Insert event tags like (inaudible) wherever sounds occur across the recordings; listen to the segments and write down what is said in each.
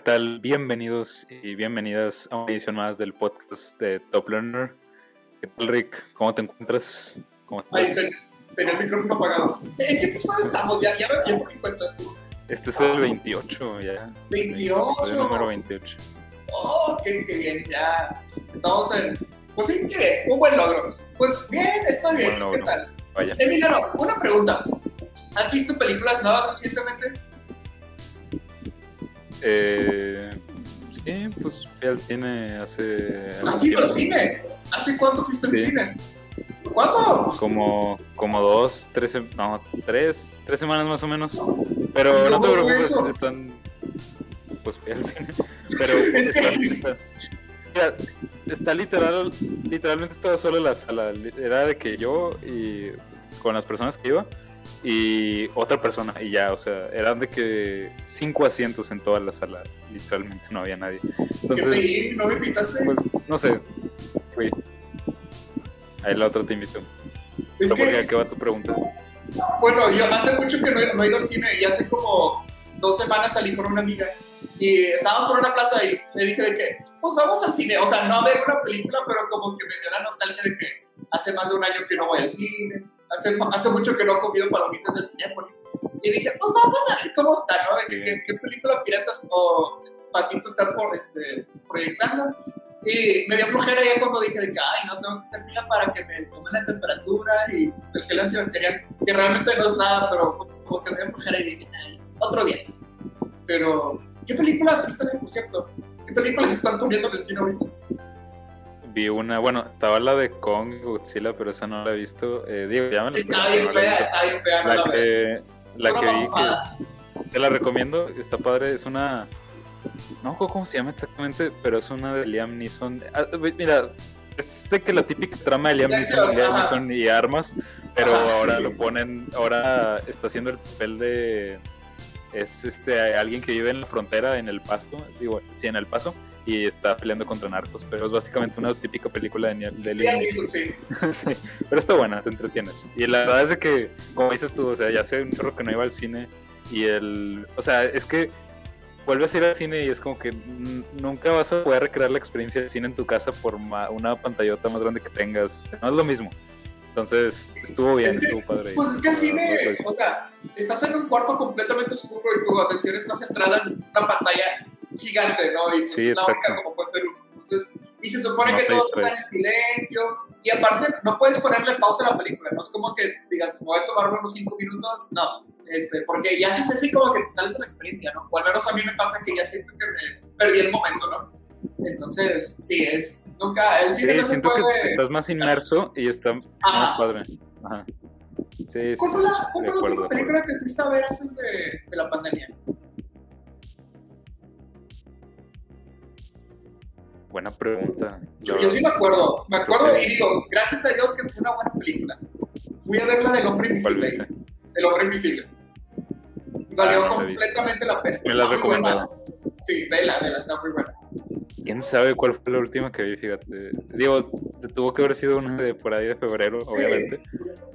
¿Qué tal? Bienvenidos y bienvenidas a una edición más del podcast de Top Learner. ¿Qué tal, Rick? ¿Cómo te encuentras? ¿Cómo Ay, estás? ten- tenía el micrófono apagado. ¿En qué episodio estamos? Ya, ya me mi cuenta. Este es el 28 ya. 28. El número 28. Oh, qué, qué bien, ya. Estamos en. Pues sí, qué bien, un buen logro. Pues bien, estoy bien. ¿Qué tal? Vaya. Emiliano, una pregunta. ¿Has visto películas nuevas recientemente? Eh, sí, pues fui al cine hace... ¿Has ido al cine? ¿Hace cuánto fuiste al Sí. cine? ¿Cuándo? Como, como dos, tres, no, tres, tres semanas más o menos. Pero ¿Y no te preocupes, están. Pues fui al cine. (laughs) Pero Es que- está, está literal, literalmente estaba solo en la sala. Era de que yo y con las personas que iba y otra persona y ya, o sea, eran de que cinco asientos en toda la sala. Literalmente no había nadie. ¿Qué Entonces, pedí? ¿No me invitaste? pues no sé, fui. Ahí la otra te invito. es Pero ¿por qué? que, ¿A qué va tu pregunta? bueno, yo hace mucho que no, he- no he ido al cine y hace como dos semanas salí con una amiga y estábamos por una plaza y le dije de que, pues vamos al cine, o sea, no a ver una película, pero como que me dio la nostalgia de que hace más de un año que no voy al cine, hace, hace mucho que no he comido palomitas del Cinépolis. Y dije, pues vamos a ver cómo está, ¿no? Sí. ¿Qué, qué película piratas o patitos están por, este, proyectando? Y me dio flojera ya cuando dije de que, ay, no tengo que hacer fila para que me tomen la temperatura y el gel antibacterial, que realmente no es nada, pero como, que me dio flojera y dije, ay, otro día. Pero, ¿qué película fuiste por cierto? ¿Qué películas están poniendo en el cine ahorita? Vi una, bueno, estaba la de Kong Godzilla, pero esa no la he visto. Eh, Diego, ya me la Está bien fea, está bien fea, no La la que, la que vi, que te la recomiendo, está padre, es una... No cómo se llama exactamente, pero es una de Liam Neeson. Ah, mira, es de que la típica trama de Liam Neeson, Liam. Neeson y armas, pero Ajá, ahora sí. lo ponen, ahora está haciendo el papel de... Es este alguien que vive en la frontera, en El Paso, digo, sí, en El Paso, y está peleando contra narcos, pero es básicamente una típica película de, de sí. (laughs) Sí, pero está buena, te entretienes. Y la verdad es de que, como dices tú, o sea, ya hace un chorro que no iba al cine y el... O sea, es que vuelves a ir al cine y es como que nunca vas a poder recrear la experiencia del cine en tu casa por una pantallota más grande que tengas. este, No es lo mismo. Entonces, estuvo bien, Es que, estuvo padre. Pues es que el cine, no, o sea, estás en un cuarto completamente oscuro y tu atención está centrada en una pantalla gigante, ¿no? Y pues Sí, es la única como fuente de luz. Entonces, y se supone No que están distraes. en silencio y aparte no puedes ponerle pausa a la película, no es como que digas, voy a tomar unos cinco minutos, no, este, porque ya haces así como que te sales de la experiencia, ¿no? O al menos a mí me pasa que ya siento que me perdí el momento, ¿no? Entonces, sí, es, nunca, el cine Sí, no se siento que puede... estás más inmerso y está más Ajá. padre. Ajá. Sí, sí, ¿Cuál fue sí, la, cuál fue la última película que fuiste a ver antes de, de la pandemia? Buena pregunta. Yo, sí me acuerdo, me acuerdo y digo, gracias a Dios que fue una buena película. Fui a ver la del hombre ¿Cuál invisible. El hombre invisible. Valió Ah, no completamente la pena. Me la recomendado. Sí, vela, vela, está muy buena. ¿Quién sabe cuál fue la última que vi? Fíjate. Digo, tuvo que haber sido una de por ahí de febrero, obviamente.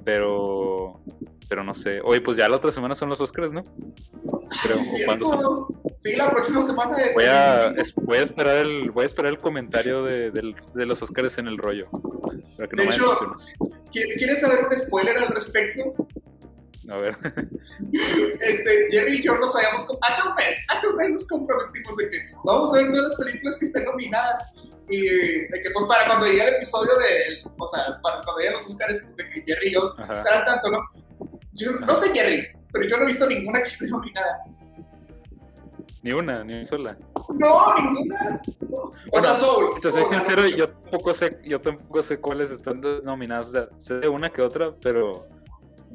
Pero. Pero no sé. Oye, pues ya la otra semana son los Oscars, ¿no? Creo. Sí, ¿O cuándo son? Sí, la próxima semana. Voy a, 25. es- voy a esperar el voy a esperar el comentario de, del- de los Oscars en el rollo. Para que no De me hecho- decepciones. ¿Qui- ¿Quieres saber un spoiler al respecto? A ver. (laughs) Este, Jerry y yo nos habíamos. Hace un mes, hace un mes nos comprometimos de que vamos a ver todas las películas que estén nominadas. Y de que, pues, para cuando llegue el episodio de. O sea, para cuando lleguen los Oscars, de que Jerry y yo Ajá. estarán tanto, ¿no? Yo no sé, Jerry, pero yo no he visto ninguna que esté nominada. Ni una, ni una sola. no, ninguna. No. O Bueno, sea, Soul. Si te soy sincero, yo tampoco sé, yo tampoco sé cuáles están nominadas. O sea, sé de una que otra, pero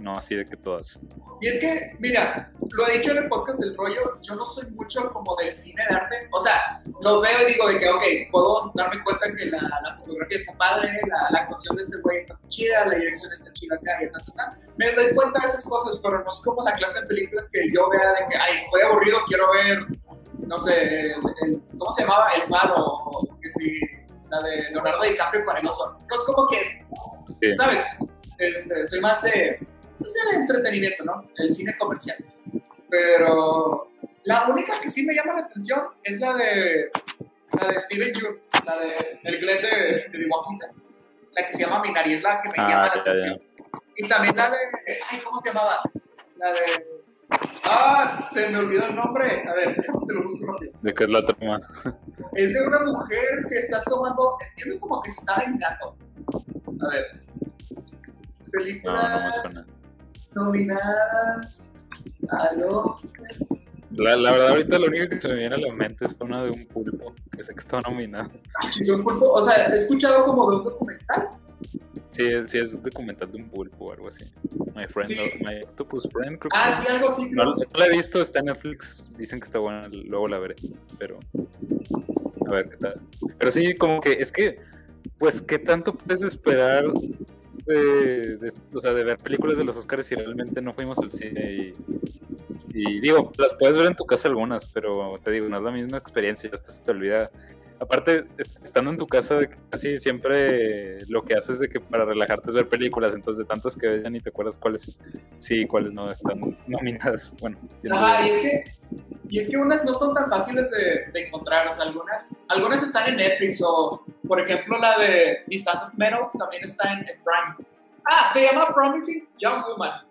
no así de que todas. Y es que, mira, lo he dicho en el podcast del rollo, yo no soy mucho como del cine de arte. O sea, lo veo y digo de que, ok, puedo darme cuenta que la, la fotografía está padre, la, la actuación de este güey está chida, la dirección está chida acá y ta, ta, ta. Me doy cuenta de esas cosas, pero no es como la clase de películas que yo vea de que, ay, estoy aburrido, quiero ver, no sé, el, el- ¿cómo se llamaba? El Faro, o que sí, la de Leonardo DiCaprio con el oso. No es como que Sí. ¿sabes? Este, soy más de, pues, del entretenimiento, ¿no? El cine comercial. Pero la única que sí me llama la atención es la de, la de Steven Yeun, la de el Glenn de, de The Walking Dead, la que se llama Minari, es la que me Ah, llama la atención. Y también la de, ay, ¿cómo se llamaba? La de, ah, se me olvidó el nombre, a ver, déjame te lo busco rápido. ¿De qué es la trama? Es de una mujer que está tomando, entiendo como que se está vengando. A ver. Películas No, no me suena. Nominadas a los... La, la verdad, ahorita lo único que se me viene a la mente es una de un pulpo, que sé que está nominado. Si son pulpo- O sea, he escuchado como de un documental. Sí, sí, es un documental de un pulpo o algo así. My Friend, Sí. My Octopus Friend, creo Ah, sí, algo así. No, no la he visto, está en Netflix. Dicen que está buena, luego la veré. Pero. A ver qué tal. Pero sí, como que es que. Pues, ¿qué tanto puedes esperar de, o sea, de ver películas de los Oscars si realmente no fuimos al cine? Y, y digo, las puedes ver en tu casa algunas, pero te digo, no es la misma experiencia, hasta se te olvida. Aparte, es- estando en tu casa, casi siempre lo que haces de que para relajarte es ver películas, entonces de tantas que ves ya ni te acuerdas cuáles sí y cuáles no están nominadas. Bueno, no Ajá, y es que, y es que unas no son tan fáciles de, de encontrar, o sea, algunas, algunas están en Netflix o, por ejemplo, la de The Sound of Metal también está en, en Prime. Ah, se llama Promising Young Woman.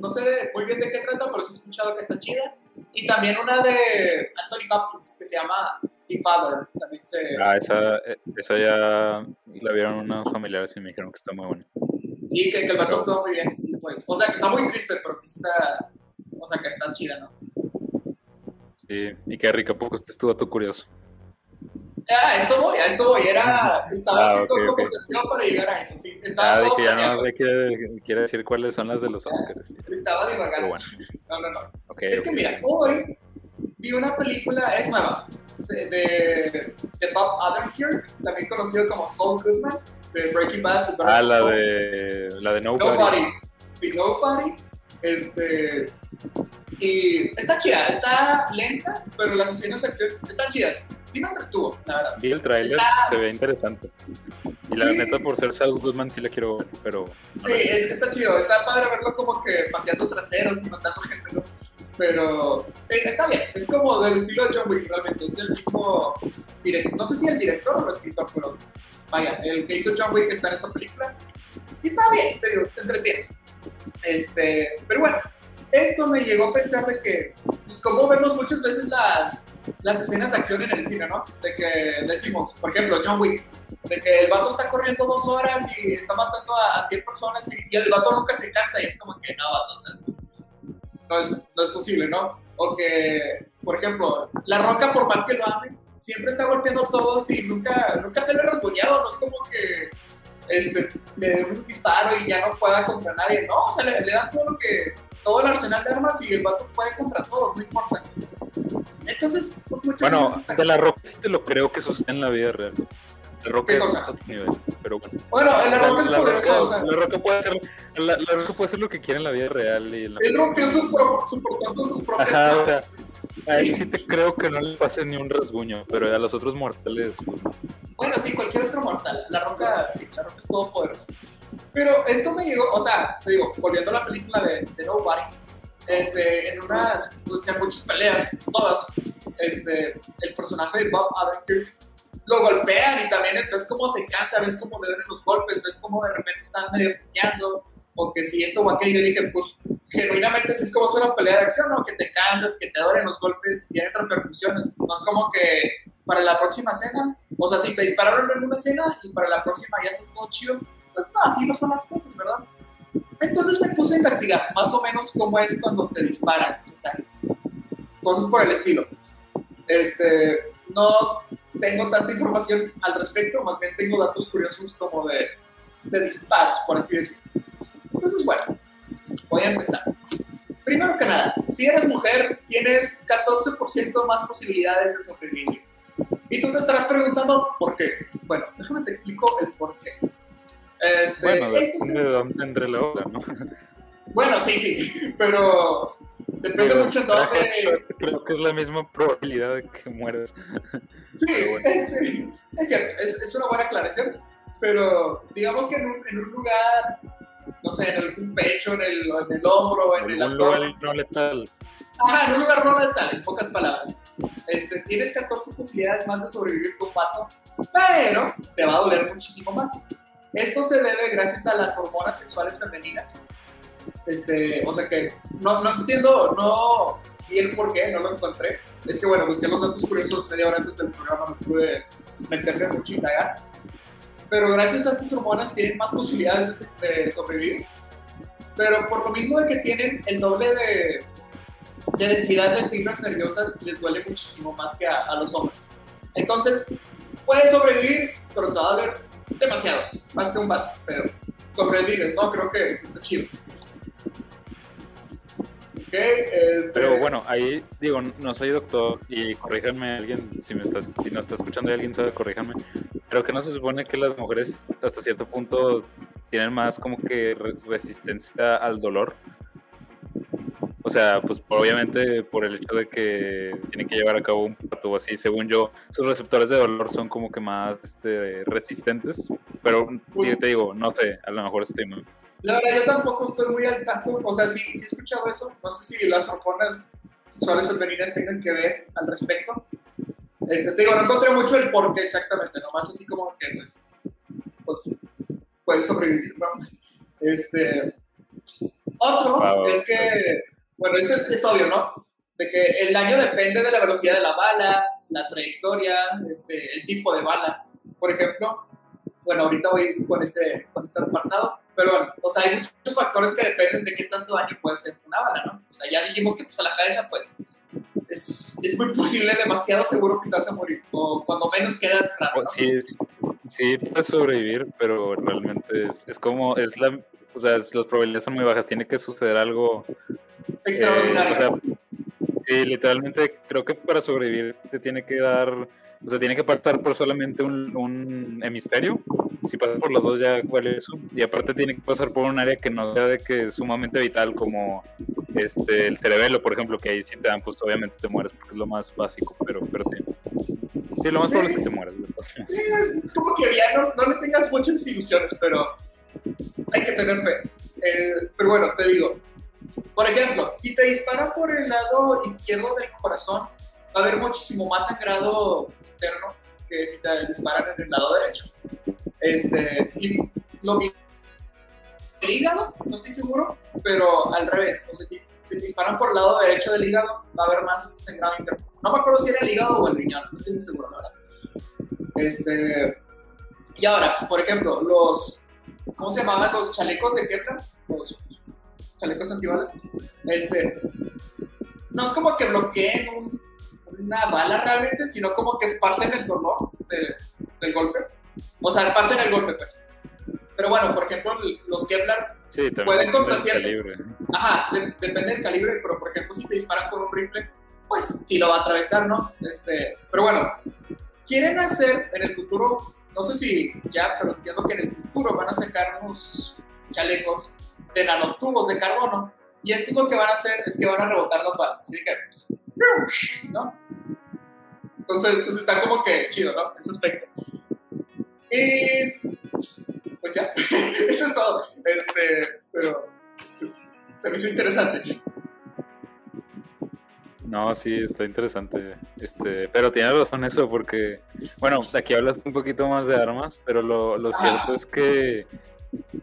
No sé muy bien de qué trata, pero sí he escuchado que está chida. Y también una de Anthony Hopkins que se llama The Father, también se... Ah, esa, eh, esa ya la vieron unos familiares y me dijeron que está muy buena. Sí, que, que el vato actuó muy bien, pues. O sea, que está muy triste, pero que está... O sea, que está chida, ¿no? Sí, y qué rico, poco este estuvo tú curioso. Ah, a esto voy, a esto voy. Era, estaba Ah, haciendo ok, ok. conversación para llegar a eso, sí. Estaba Ah, todo dije, ya no sé qué quiere decir cuáles son las de los Oscars. Estaba divagando. bueno, No, no, no. ok. Es que mira, hoy vi una película, es nueva, de, de, Bob Odenkirk, también conocido como Saul Goodman, de Breaking Bad. Ah, la de, la de Nobody. Nobody. Sí, Nobody. Este. Y está chida, está lenta, pero las escenas de acción están chidas. Sí me entretuvo, la verdad. Vi el trailer, Está- se ve interesante. Y la Sí. neta, por ser Saul Goodman, sí la quiero ver, pero. Sí, es- está chido, está padre verlo como que pateando traseros y matando gente, ¿no? Pero eh, está bien, es como del estilo de John Wick realmente, es el mismo director, no sé si el director o el escritor, pero vaya, el que hizo John Wick está en esta película. Y está bien, te digo, te entretienes. Este, pero bueno, esto me llegó a pensar de que, pues como vemos muchas veces las, las escenas de acción en el cine, ¿no? De que decimos, por ejemplo, John Wick, de que el vato está corriendo dos horas y está matando a, a 100 personas y, y el vato nunca se cansa y es como que no, vato, o sea, no es, no es posible, ¿no? O que, por ejemplo, La Roca, por más que lo ame, siempre está golpeando a todos y nunca, nunca se le rasguñado, no es como que este, le den un disparo y ya no pueda contra nadie, no, o sea, le, le dan todo lo que, todo el arsenal de armas y el vato puede contra todos, no importa. Entonces, pues muchas Bueno, veces está- de la Roca sí te lo creo que sucede en la vida real. La Roca ¿Qué es cosa? otro nivel, pero bueno. Bueno, en La Roca es sea, la Roca puede hacer, la, la Roca puede hacer lo que quiera en la vida real y en la él rompió su, pro- su portón con sus propias Ajá, o sea, A él sí te creo que no le pase ni un rasguño, pero a los otros mortales, pues no. Bueno, sí, cualquier otro mortal. La roca, sí, la roca es todopoderoso. Pero esto me llegó, o sea, te digo, volviendo a la película de, de Nobody, este, en unas, o sea, muchas peleas, todas, este, el personaje de Bob Odenkirk lo golpean y también ves cómo se cansa, ves cómo le duelen los golpes, ves cómo de repente están medio puñando, o que si esto o aquello, yo dije, pues, genuinamente sí es como es una pelea de acción, ¿no? Que te cansas, que te duelen los golpes, tienen repercusiones, no es como que para la próxima cena, o sea, si te dispararon en una cena y para la próxima ya estás todo chido, pues no, así no son las cosas, ¿verdad? Entonces me puse a investigar más o menos cómo es cuando te disparan, o sea, cosas por el estilo. Este, no tengo tanta información al respecto, más bien tengo datos curiosos como de, de disparos, por así decirlo. Entonces, bueno, voy a empezar. Primero que nada, si eres mujer, tienes 14% más posibilidades de sobrevivir. Y tú te estarás preguntando por qué. Bueno, déjame te explico el por qué. Este, bueno, depende de dónde entre la hora, ¿no? (laughs) Bueno, sí, sí, pero depende mucho (laughs) de todo. Creo que es la misma probabilidad de que mueras. (laughs) Sí, es, es, cierto, es, es, una buena aclaración, pero digamos que en un, en un lugar, no sé, en algún pecho, en el, en el hombro, en, en el abdomen. lugar no letal. Ajá, en un lugar no letal, en pocas palabras. Este, tienes 14 posibilidades más de sobrevivir con pato, pero te va a doler muchísimo más. Esto se debe gracias a las hormonas sexuales femeninas. Este, o sea que no, no entiendo, no bien por qué, no lo encontré. Es que bueno, busqué los datos curiosos media hora antes del programa, no pude meterme mucho y indagar. Pero gracias a estas hormonas tienen más posibilidades de, sobrevivir. Pero por lo mismo de que tienen el doble de, de densidad de fibras nerviosas, les duele muchísimo más que a, a los hombres. Entonces, puedes sobrevivir, pero te va a doler demasiado, más que un vato, pero sobrevives, ¿no? Creo que está chido. este... Pero bueno, ahí digo, no soy doctor y corríjanme alguien, si me estás, si no está escuchando y alguien sabe, corríjanme. Pero que no se supone que las mujeres hasta cierto punto tienen más como que resistencia al dolor o sea, pues obviamente por el hecho de que tienen que llevar a cabo un parto así, según yo, sus receptores de dolor son como que más este, resistentes. Pero te digo, no sé, a lo mejor estoy mal. La verdad, yo tampoco estoy muy al tanto. O sea, sí, sí he escuchado eso. No sé si las hormonas sexuales femeninas tengan que ver al respecto. Este, te digo, no encontré mucho el por qué exactamente, nomás así como que pues, pues puedes sobrevivir, ¿no? Este, otro es que bueno, esto es, obvio, ¿no? De que el daño depende de la velocidad de la bala, la trayectoria, este, el tipo de bala. Por ejemplo, bueno, ahorita voy con este, con este apartado, pero bueno, o sea, hay muchos factores que dependen de qué tanto daño puede hacer una bala, ¿no? O sea, ya dijimos que pues a la cabeza, pues, es, es muy posible, demasiado seguro que te vas a morir, o cuando menos quedas rápido. Sí, es, sí, puedes sobrevivir, pero realmente es, es como, es la, o sea, las probabilidades son muy bajas, tiene que suceder algo extraordinario. Eh, literalmente creo que para sobrevivir te tiene que dar, o sea, tiene que pasar por solamente un, un hemisferio. Si pasa por los dos ya cuál es eso. Y aparte tiene que pasar por un área que no sea de que es sumamente vital como este el cerebelo, por ejemplo, que ahí sí te dan, pues obviamente te mueres porque es lo más básico, pero, pero sí. Sí, lo más probable es que te mueras. Sí, es como que ya no, no le tengas muchas ilusiones, pero hay que tener fe. Eh, pero bueno, te digo, por ejemplo, si te disparan por el lado izquierdo del corazón, va a haber muchísimo más sangrado interno que si te disparan en el lado derecho. Este, y lo mismo el hígado, no estoy seguro, pero al revés. O sea, si, te disparan por el lado derecho del hígado, va a haber más sangrado interno. No me acuerdo si era el hígado o el riñón, no estoy muy seguro, la verdad. Este, y ahora, por ejemplo, los, ¿cómo se llamaban los chalecos de Kepler? Los chalecos antibalas. Este, no es como que bloqueen una bala realmente, sino como que esparcen el dolor del golpe. O sea, esparcen el golpe, pues. Pero bueno, por ejemplo, los Kevlar pueden contra calibre. Ajá, depende del calibre, pero por ejemplo, si te disparan con un rifle, pues sí lo va a atravesar, ¿no? Este, pero bueno, quieren hacer en el futuro no sé si ya, pero entiendo que en el futuro van a sacar unos chalecos de nanotubos de carbono. Y esto lo que van a hacer es que van a rebotar las balas. Así que, pues, ¿no? Entonces, pues está como que chido, ¿no? Ese aspecto. Y pues ya, (laughs) eso es todo. Este, pero pues, se me hizo interesante. No, sí, está interesante. Este, pero tiene razón eso, porque, bueno, aquí hablas un poquito más de armas, pero lo, lo cierto es que,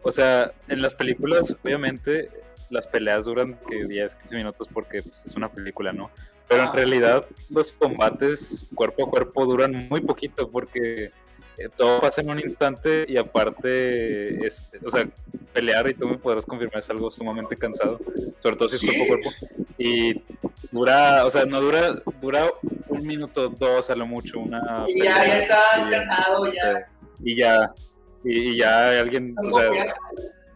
o sea, en las películas, obviamente, las peleas duran que 10, 15 minutos porque pues, es una película, ¿no? Pero en realidad los combates cuerpo a cuerpo duran muy poquito porque eh, todo pasa en un instante y aparte, es, o sea, pelear, y tú me podrás confirmar, es algo sumamente cansado, sobre todo si es cuerpo a cuerpo. Y dura, o sea, no dura, dura un minuto, dos a lo mucho, una... Y ya, pelea, ya estás y- cansado, ya. Y ya, y, y ya alguien, o sea,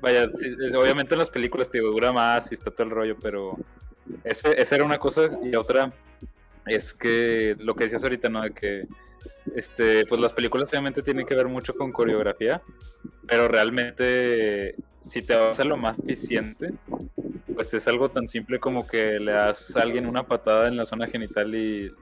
vaya, sí, obviamente en las películas te dura más y está todo el rollo, pero ese, esa era una cosa y otra es que lo que decías ahorita, ¿no? De que este, pues las películas obviamente tienen que ver mucho con coreografía, pero realmente si te vas a lo más eficiente, pues es algo tan simple como que le das a alguien una patada en la zona genital y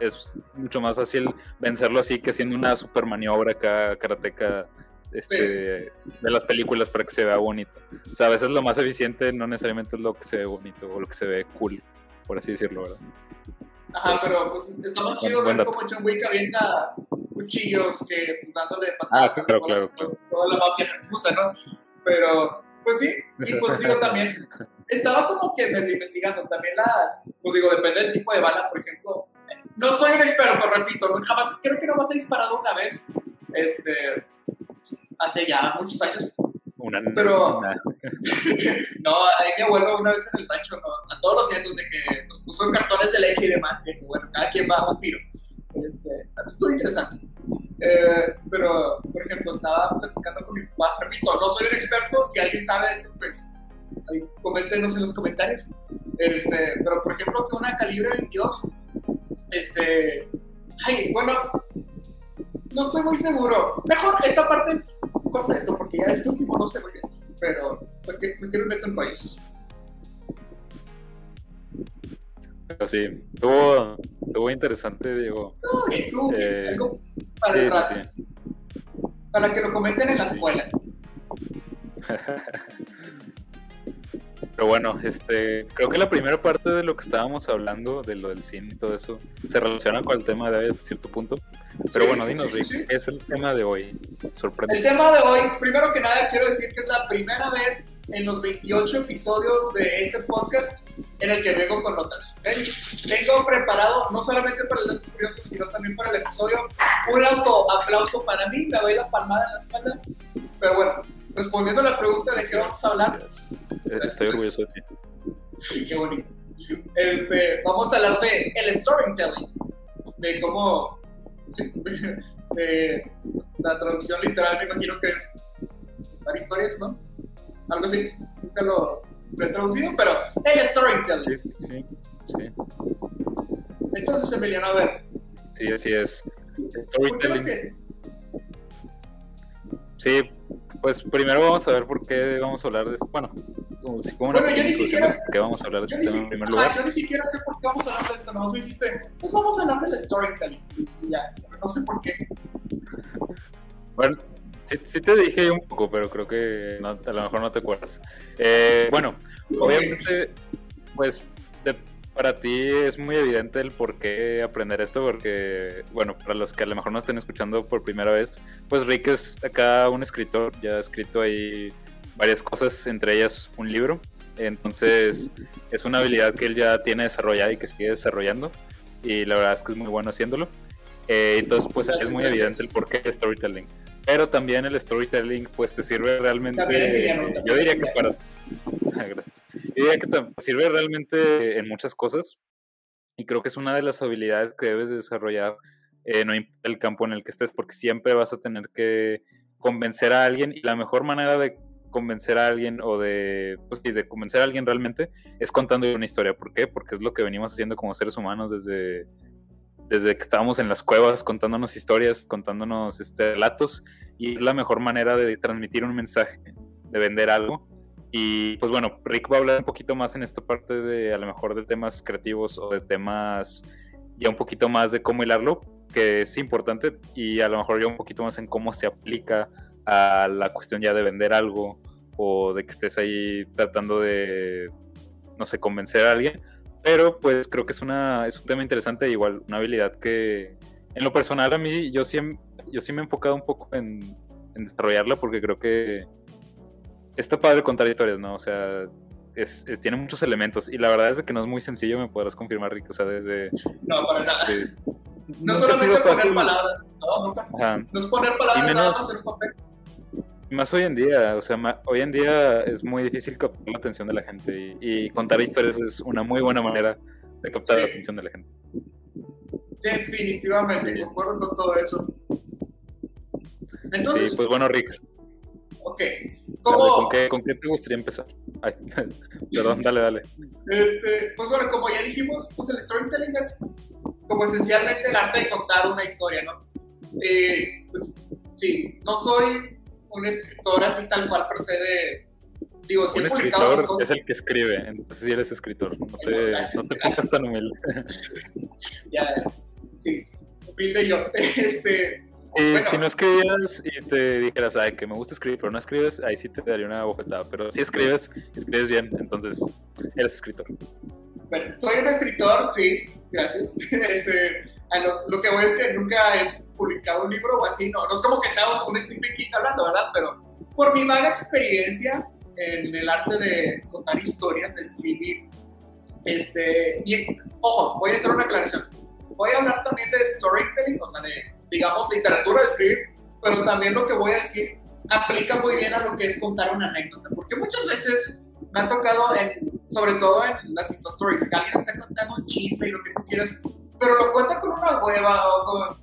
es mucho más fácil vencerlo así que haciendo una super maniobra acá, karateca este, de las películas para que se vea bonito. O sea, a veces lo más eficiente no necesariamente es lo que se ve bonito o lo que se ve cool, por así decirlo, ¿verdad? Ajá, sí. pero pues está más chido ver cómo John Wick avienta cuchillos que pues dándole patadas. Ah, claro, claro, claro. Toda la mafia rusa, ¿no? Pero, pues sí, y pues digo (laughs) también, estaba como que medio investigando también las, pues digo, depende del tipo de bala, por ejemplo. No soy un experto, repito, jamás, creo que nomás he disparado una vez, este, hace ya muchos años. Una, Pero- una- (laughs) No, ahí mi abuelo una vez en el rancho, ¿no? a todos los nietos de que nos puso cartones de leche y demás, que bueno, cada quien va a un tiro. Este, estuvo interesante. Eh, pero, por ejemplo, estaba platicando con mi papá, repito, no soy un experto, si alguien sabe esto, pues ahí coméntenos en los comentarios. Este, pero, por ejemplo, que una calibre 22, este, ay, bueno, no estoy muy seguro. Mejor esta parte, corta esto, porque ya este último no sé muy bien, pero porque me quiero meter en rollos. Pero sí, estuvo, estuvo interesante, Diego. Tú, Eh, algo para, Sí, el sí, rato, sí. para que lo comenten en la escuela. (laughs) Pero bueno, este, creo que la primera parte de lo que estábamos hablando, de lo del cine y todo eso, se relaciona con el tema de cierto punto. Pero Sí, bueno, dinos, sí, Rick, sí, sí. ¿qué es el tema de hoy? El Sorprende. tema de hoy, primero que nada, quiero decir que es la primera vez en los 28 episodios de este podcast en el que vengo con notas. Vengo preparado no solamente para el dato curioso, sino también para el episodio. Un auto aplauso para mí, me doy la palmada en la espalda. Pero bueno, respondiendo a la pregunta de qué vamos a hablar, Estoy orgulloso de ti. Sí, qué bonito. Este, vamos a hablar de el storytelling, de cómo, (laughs) de la traducción literal me imagino que es contar historias, ¿no? Algo así, nunca lo, lo he traducido, pero el storytelling. Sí, sí, sí. Entonces, Emiliano, a ver, sí, así es. ¿por qué no Storytelling. Sí, pues primero vamos a ver por qué vamos a hablar de esto. Bueno, como, sí, como una yo ni siquiera- por qué vamos a hablar de este tema en si- primer ajá, lugar. yo ni siquiera sé por qué vamos a hablar de esto, nomás me dijiste, pues vamos a hablar del storytelling. Y ya, no sé por qué. Bueno, sí, sí te dije un poco, pero creo que no- a lo mejor no te acuerdas. Eh, bueno, obviamente, pues para ti es muy evidente el por qué aprender esto, porque, bueno, para los que a lo mejor no estén escuchando por primera vez, pues Rick es acá un escritor, ya ha escrito ahí varias cosas, entre ellas un libro. Entonces, es una habilidad que él ya tiene desarrollada y que sigue desarrollando, y la verdad es que es muy bueno haciéndolo. Eh, entonces, pues es muy evidente el por qué storytelling. Pero también el storytelling, pues te sirve realmente. También yo diría que para. (laughs) Gracias. Yo diría que te sirve realmente en muchas cosas. Y creo que es una de las habilidades que debes de desarrollar, eh, no importa el campo en el que estés, porque siempre vas a tener que convencer a alguien. Y la mejor manera de convencer a alguien o de, pues, sí, de convencer a alguien realmente es contando una historia. ¿Por qué? Porque es lo que venimos haciendo como seres humanos desde, desde que estábamos en las cuevas contándonos historias, contándonos este, relatos, y es la mejor manera de transmitir un mensaje, de vender algo. Y pues bueno, Rick va a hablar un poquito más en esta parte de a lo mejor de temas creativos o de temas ya un poquito más de cómo hilarlo, que es importante, y a lo mejor ya un poquito más en cómo se aplica a la cuestión ya de vender algo o de que estés ahí tratando de, no sé, convencer a alguien. Pero pues creo que es, una, es un tema interesante, igual una habilidad que en lo personal a mí yo sí, yo sí me he enfocado un poco en, en desarrollarla porque creo que está padre contar historias, ¿no? O sea, es, es- tiene muchos elementos y la verdad es que no es muy sencillo, me podrás confirmar, Rick, o sea, desde... No, para nada. desde- No solamente poner palabras, no, nunca. Ajá. No es poner palabras Y nada menos- más en papel. Más hoy en día, o sea, ma- hoy en día es muy difícil captar la atención de la gente y, y contar historias es una muy buena manera de captar la atención de la gente. Definitivamente, concuerdo con todo eso. Entonces, Sí, pues bueno, Rick, ok. Como, ¿con, qué, ¿con qué te gustaría empezar? Ay, (laughs) perdón, dale, dale. este, pues bueno, como ya dijimos, pues el storytelling es como esencialmente el arte de contar una historia, ¿no? Eh, pues sí, no soy un escritor así tal cual per se de... Digo, sí Un he publicado escritor cosas. es el que escribe, entonces sí eres escritor. No te, Bueno, gracias, no te pongas tan humilde. (laughs) Ya, sí, humilde yo. (laughs) Este, Eh, Bueno. Si no escribieras y te dijeras, ay, que me gusta escribir, pero no escribes, ahí sí te daría una bofetada. Pero si escribes, escribes bien, entonces eres escritor. Bueno, soy un escritor, sí, gracias. (laughs) Este, lo, lo que voy es que nunca he publicado un libro o así, no, no es como que sea un, un Stephen King hablando, ¿verdad? Pero por mi vaga experiencia en el arte de contar historias, de escribir, este, y ojo, voy a hacer una aclaración. Voy a hablar también de storytelling, o sea, de, digamos, literatura de escribir, pero también lo que voy a decir aplica muy bien a lo que es contar una anécdota, porque muchas veces me ha tocado, en, sobre todo en las Insta Stories, que alguien está contando un chisme y lo que tú quieras, pero lo cuenta con una hueva o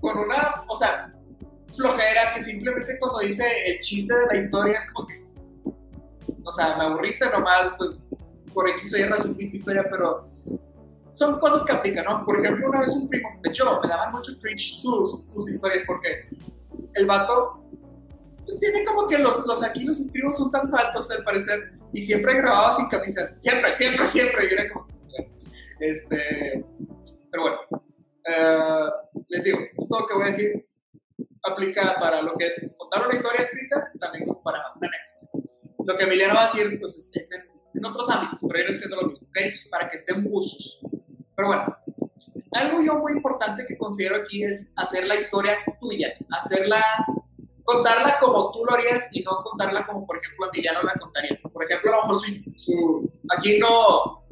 con, una, o sea, flojera que simplemente cuando dice el chiste de la historia es como que, o sea, me aburriste nomás, pues por X o Y razón historia, pero son cosas que aplican, ¿no? Por ejemplo, una vez un primo, de hecho, me daban mucho cringe sus, sus historias porque el vato, pues tiene como que los, los aquí los estribos son tan altos al parecer y siempre grababa sin camisa, siempre, siempre, siempre, y era como, este, pero bueno, eh, les digo, esto que voy a decir aplica para lo que es contar una historia escrita, también como para una anécdota. Lo que Emiliano va a decir, pues es, es en, en otros ámbitos, pero viene siendo lo mismo, ¿ok? Pues, para que estén usos. Pero bueno, algo yo muy importante que considero aquí es hacer la historia tuya, hacerla, contarla como tú lo harías y no contarla como, por ejemplo, Emiliano la contaría. Por ejemplo, a lo mejor su, su aquí no,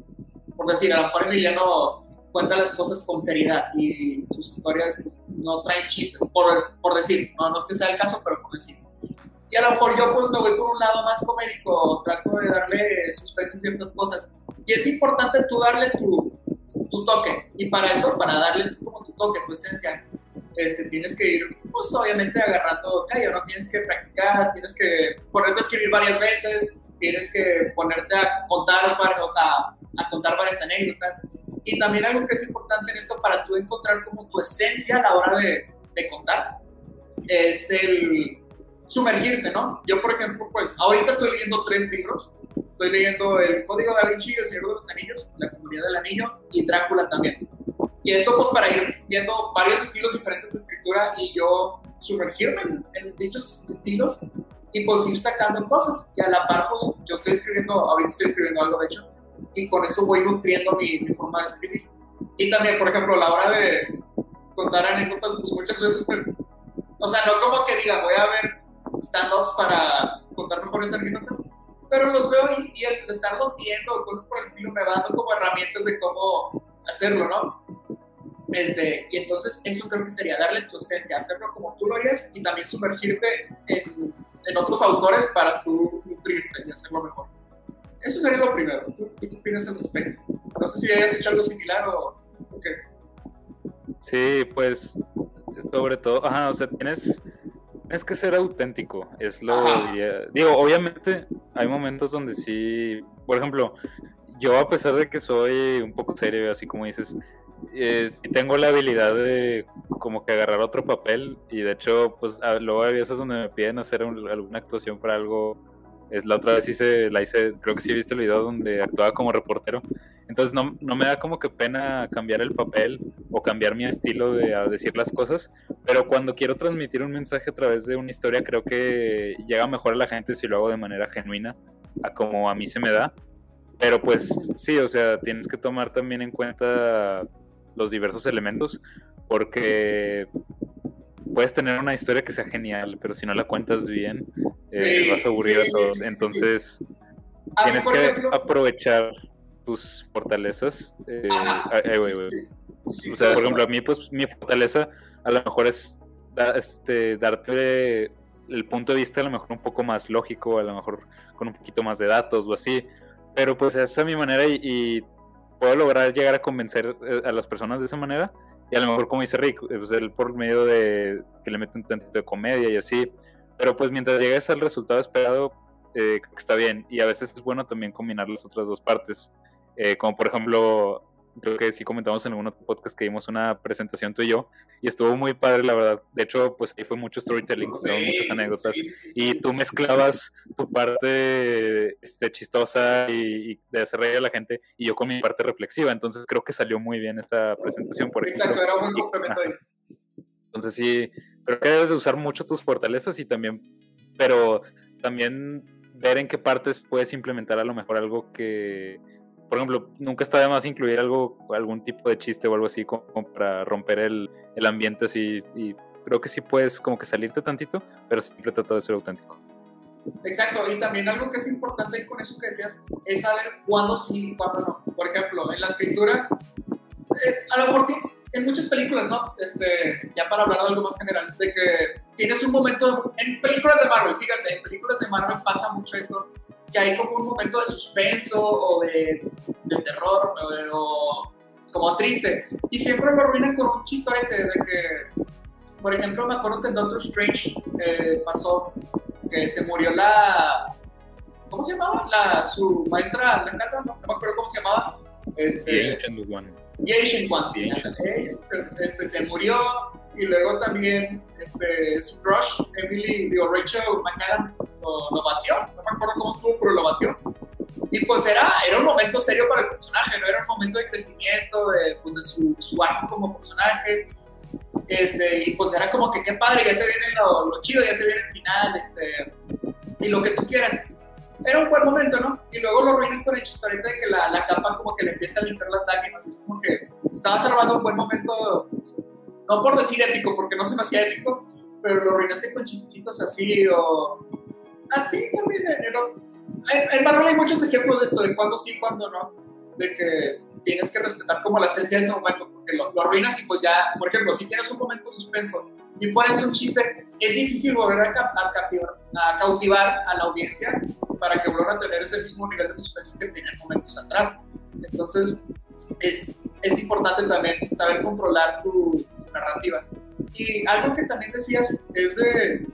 por decir, a lo mejor Emiliano cuenta las cosas con seriedad y sus historias pues, no traen chistes, por, por decir, no, no es que sea el caso, pero por decir. Y a lo mejor yo pues me voy por un lado más comédico, trato de darle suspenso a ciertas cosas. Y es importante tú darle tu, tu toque. Y para eso, para darle como tu toque, tu esencia, este, tienes que ir, pues obviamente agarrando callo, ¿no? Tienes que practicar, tienes que ponerte a escribir varias veces, tienes que ponerte a contar, o sea, a contar varias anécdotas. Y también algo que es importante en esto para tú encontrar como tu esencia a la hora de, de contar es el sumergirte, ¿no? Yo, por ejemplo, pues ahorita estoy leyendo tres libros. Estoy leyendo El Código da Vinci, El Señor de los Anillos, La Comunidad del Anillo y Drácula también. Y esto pues para ir viendo varios estilos diferentes de escritura y yo sumergirme en, en dichos estilos y pues ir sacando cosas. Y a la par pues yo estoy escribiendo, ahorita estoy escribiendo algo de hecho, y con eso voy nutriendo mi, mi forma de escribir. Y también, por ejemplo, a la hora de contar anécdotas, pues muchas veces, me, o sea, no como que diga, voy a ver stand-ups para contar mejores anécdotas, pero los veo y, y el estarlos viendo, cosas por el estilo, me va dando como herramientas de cómo hacerlo, ¿no? Este, y entonces eso creo que sería darle tu esencia, hacerlo como tú lo harías y también sumergirte en, en otros autores para tú nutrirte y hacerlo mejor. Eso sería lo primero. ¿Tú, qué opinas al respecto? No sé si hayas hecho algo similar o, o qué. Sí, pues sobre todo, ajá, o sea, tienes, tienes que ser auténtico, es lo Ajá. diría- Digo, obviamente hay momentos donde sí, por ejemplo, yo a pesar de que soy un poco serio, así como dices, eh, sí tengo la habilidad de como que agarrar otro papel y de hecho, pues a- luego hay veces donde me piden hacer un- alguna actuación para algo. Es, la otra vez hice, la hice, creo que sí viste el video donde actuaba como reportero. Entonces no, no me da como que pena cambiar el papel o cambiar mi estilo de a decir las cosas, pero cuando quiero transmitir un mensaje a través de una historia creo que llega mejor a la gente si lo hago de manera genuina, a como a mí se me da. Pero pues sí, o sea, tienes que tomar también en cuenta los diversos elementos, porque puedes tener una historia que sea genial, pero si no la cuentas bien, eh, Sí, vas a aburrir sí, a todos. sí. Entonces, A tienes que ejemplo, aprovechar tus fortalezas. eh, ay, sí, sí, O sea, por ejemplo, a mí, pues, mi fortaleza a lo mejor es da- este, darte el punto de vista a lo mejor un poco más lógico, a lo mejor con un poquito más de datos o así, pero pues esa es mi manera y, y puedo lograr llegar a convencer eh, a las personas de esa manera y a lo mejor como dice Rick, pues él por medio de que le mete un tantito de comedia y así, pero pues mientras llegues al resultado esperado, eh, está bien, y a veces es bueno también combinar las otras dos partes, eh, como por ejemplo creo que sí comentamos en algún podcast que dimos una presentación tú y yo, y estuvo muy padre, la verdad. De hecho, pues ahí fue mucho storytelling, sí, muchas anécdotas, y tú mezclabas tu parte este, chistosa y, de hacer reír a la gente, y yo con mi parte reflexiva, entonces creo que salió muy bien esta presentación, por Exacto, era un complemento ahí. Entonces sí, creo que debes de usar mucho tus fortalezas y también, pero también ver en qué partes puedes implementar a lo mejor algo que por ejemplo, nunca está de más incluir algo, algún tipo de chiste o algo así como, para romper el, el, ambiente así. Y creo que sí puedes como que salirte tantito, pero siempre trata de ser auténtico. Exacto, y también algo que es importante con eso que decías es saber cuándo sí y cuándo no. Por ejemplo, en la escritura, eh, a lo mejor en muchas películas, ¿no? Este, ya para hablar de algo más general, de que tienes un momento, en películas de Marvel, fíjate, en películas de Marvel pasa mucho esto, que hay como un momento de suspenso o de, de terror o, como triste. Y siempre lo arruinan con un chistorete de que, por ejemplo, me acuerdo que en Doctor Strange eh, pasó que se murió la... ¿Cómo se llamaba? La, su maestra, la carta, no, me acuerdo cómo se llamaba. Este, The Ancient Ancient One, sí. este, se murió y luego también este, su crush, Emily, digo, Rachel McAdams, lo, lo, batió, no me acuerdo cómo estuvo, pero lo batió. Y pues era, era un momento serio para el personaje, ¿no? Era un momento de crecimiento, de, pues, de su, su arco como personaje. Este, y pues era como que qué padre, ya se viene lo, lo chido, ya se viene el final, este, y lo que tú quieras. Era un buen momento, ¿no? Y luego lo arruinan con el chistorete de que la, la capa como que le empieza a limpiar las lágrimas, es como que estaba salvando un buen momento no por decir épico, porque no se me hacía épico, pero lo arruinaste con chistecitos así o así también. En, en Marvel hay muchos ejemplos de esto, de cuándo sí, cuándo no, de que tienes que respetar como la esencia de ese momento, porque lo, arruinas y pues ya, por ejemplo, si tienes un momento suspenso y pones un chiste, es difícil volver a, a, a cautivar a la audiencia para que vuelvan a tener ese mismo nivel de suspenso que tenían momentos atrás. Entonces, es, es importante también saber controlar tu, narrativa. Y algo que también decías es de,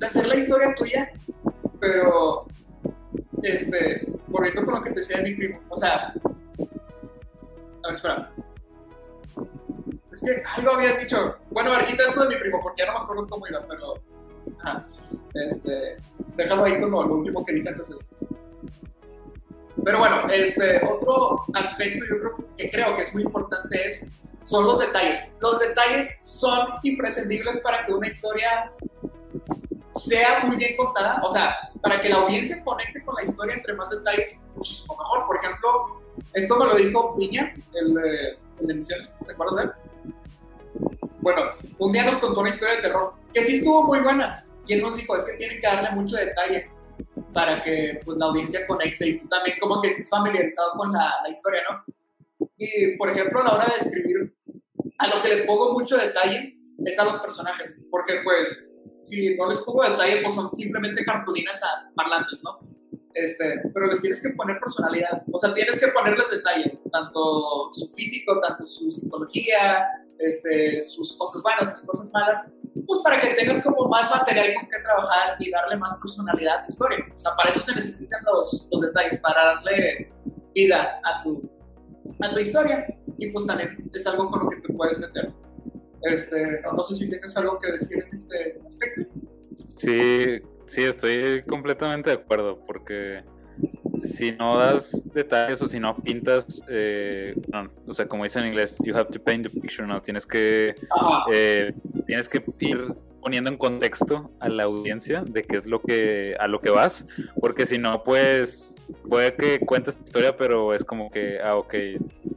hacer la historia tuya, pero este, volviendo con lo que te decía de mi primo, o sea, a ver, espera. Es que algo habías dicho. Bueno, a ver, quita esto de mi primo, porque ya no me acuerdo cómo iba, pero. Ajá. Este. Déjalo ahí como lo último que dije antes. Esto. Pero bueno, este, otro aspecto yo creo que creo que es muy importante es son los detalles. Los detalles son imprescindibles para que una historia sea muy bien contada, o sea, para que la audiencia conecte con la historia entre más detalles, muchísimo mejor. Por ejemplo, esto me lo dijo Piña, el, el de Misiones, ¿te acuerdas de él? Bueno, un día nos contó una historia de terror que sí estuvo muy buena y él nos dijo, es que tienen que darle mucho detalle para que pues, la audiencia conecte y tú también como que estés familiarizado con la, la historia, ¿no? Y, por ejemplo, a la hora de escribir, a lo que le pongo mucho detalle es a los personajes, porque pues si no les pongo detalle, pues son simplemente cartulinas parlantes, ¿no? Este, pero les tienes que poner personalidad, o sea, tienes que ponerles detalle, tanto su físico, tanto su psicología, este, sus cosas buenas, sus cosas malas, pues para que tengas como más material con que trabajar y darle más personalidad a tu historia. O sea, para eso se necesitan los, los detalles, para darle vida a tu, a tu historia y pues también es algo con lo que te puedes meter. Este, no, sé si tienes algo que decir en este aspecto. Sí, sí, estoy completamente de acuerdo porque si no das detalles o si no pintas, eh, o sea, como dice en inglés, you have to paint the picture, ¿no? Tienes que, eh, tienes que ir poniendo en contexto a la audiencia de qué es lo que, a lo que vas, porque si no, pues, puede que cuentes tu historia, pero es como que, ah, ok,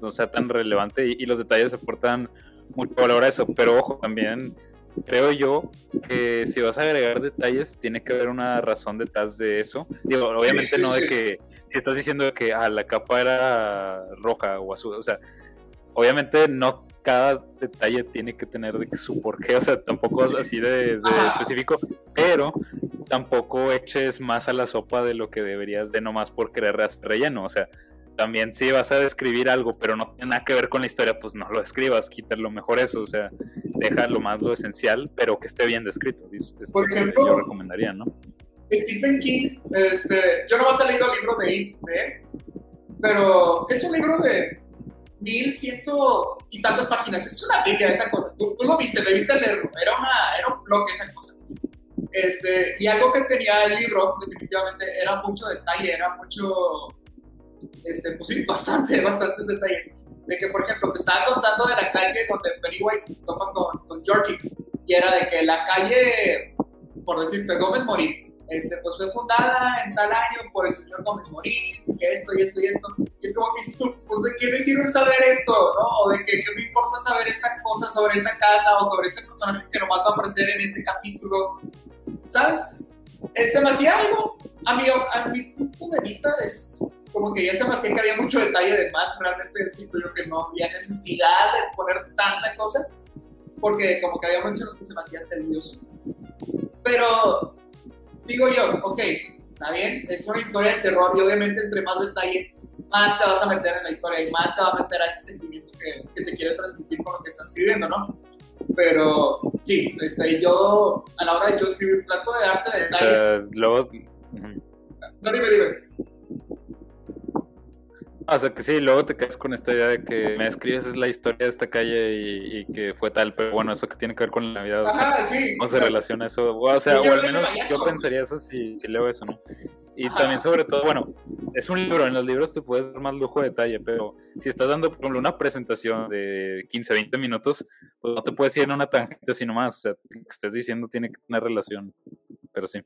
no sea tan relevante y, los detalles aportan mucho valor a eso, pero ojo, también creo yo que si vas a agregar detalles, tiene que haber una razón detrás de eso. Digo, obviamente no de que si estás diciendo que ah, la capa era roja o azul, o sea, obviamente no cada detalle tiene que tener de su porqué, o sea, tampoco es así de, específico, pero tampoco eches más a la sopa de lo que deberías de nomás por querer relleno, o sea, también si vas a describir algo, pero no tiene nada que ver con la historia, pues no lo escribas, quítalo mejor eso, o sea, deja lo más lo esencial, pero que esté bien descrito. Es, es Por ejemplo, yo recomendaría, ¿no? Stephen King, este, yo no he salido el libro de It, pero es un libro de mil ciento y tantas páginas. Es una biblia esa cosa. Tú, tú lo viste, le viste leerlo. Era, una, era un bloque esa cosa. Este, y algo que tenía el libro, definitivamente, era mucho detalle, era mucho, este, pues sí, (laughs) bastante, bastantes detalles. De que, por ejemplo, te estaba contando de la calle donde Pennywise se topa con, con Georgie. Y era de que la calle, por decirte, Gómez Morín, este, pues fue fundada en tal año por el señor Gómez Morín, que esto y esto y esto. Y es como que dices pues de qué me sirve saber esto, ¿no? O de que, qué me importa saber esta cosa sobre esta casa o sobre este personaje que nomás va a aparecer en este capítulo, ¿sabes? Es demasiado algo, a mi, a mi punto de vista, es como que ya se me hacía que había mucho detalle de más, realmente siento yo que no había necesidad de poner tanta cosa, porque como que había menciones que se me hacían tedioso. Pero digo yo, ok, está bien, es una historia de terror y obviamente entre más detalle, más te vas a meter en la historia y más te va a meter a ese sentimiento que, que te quiere transmitir con lo que estás escribiendo, ¿no? Pero sí, este, yo a la hora de yo escribir trato de darte O detalles. sea, luego... No, dime, dime. O sea, que sí, luego te quedas con esta idea de que me escribes es la historia de esta calle y, y que fue tal, pero bueno, eso que tiene que ver con la Navidad, o sea, Ajá, sí. ¿cómo se relaciona eso? O sea, o al menos yo pensaría eso si, si leo eso, ¿no? Y Ajá. también sobre todo, bueno, es un libro, en los libros te puedes dar más lujo de detalle, pero si estás dando, por ejemplo, una presentación de 15, 20 minutos, pues no te puedes ir en una tangente sino más, o sea, lo que estés diciendo tiene que tener relación, pero sí.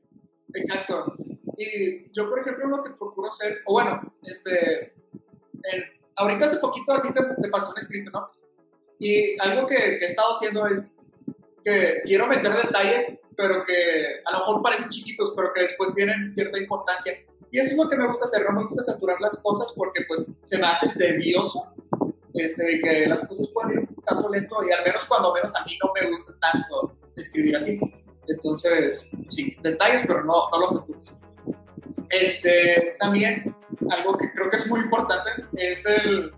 Exacto. Y yo, por ejemplo, lo que procuro hacer, o bueno, este, en- ahorita hace poquito a ti te, te pasó un escrito, ¿no? Y algo que, que he estado haciendo es que quiero meter detalles, pero que a lo mejor parecen chiquitos, pero que después tienen cierta importancia. Y eso es lo que me gusta hacer, no me gusta saturar las cosas porque pues se me hace tedioso este, que las cosas puedan ir tanto lento y al menos cuando menos a mí no me gusta tanto escribir así. Entonces, sí, detalles, pero no, no los satures. Este, también, algo que creo que es muy importante es el,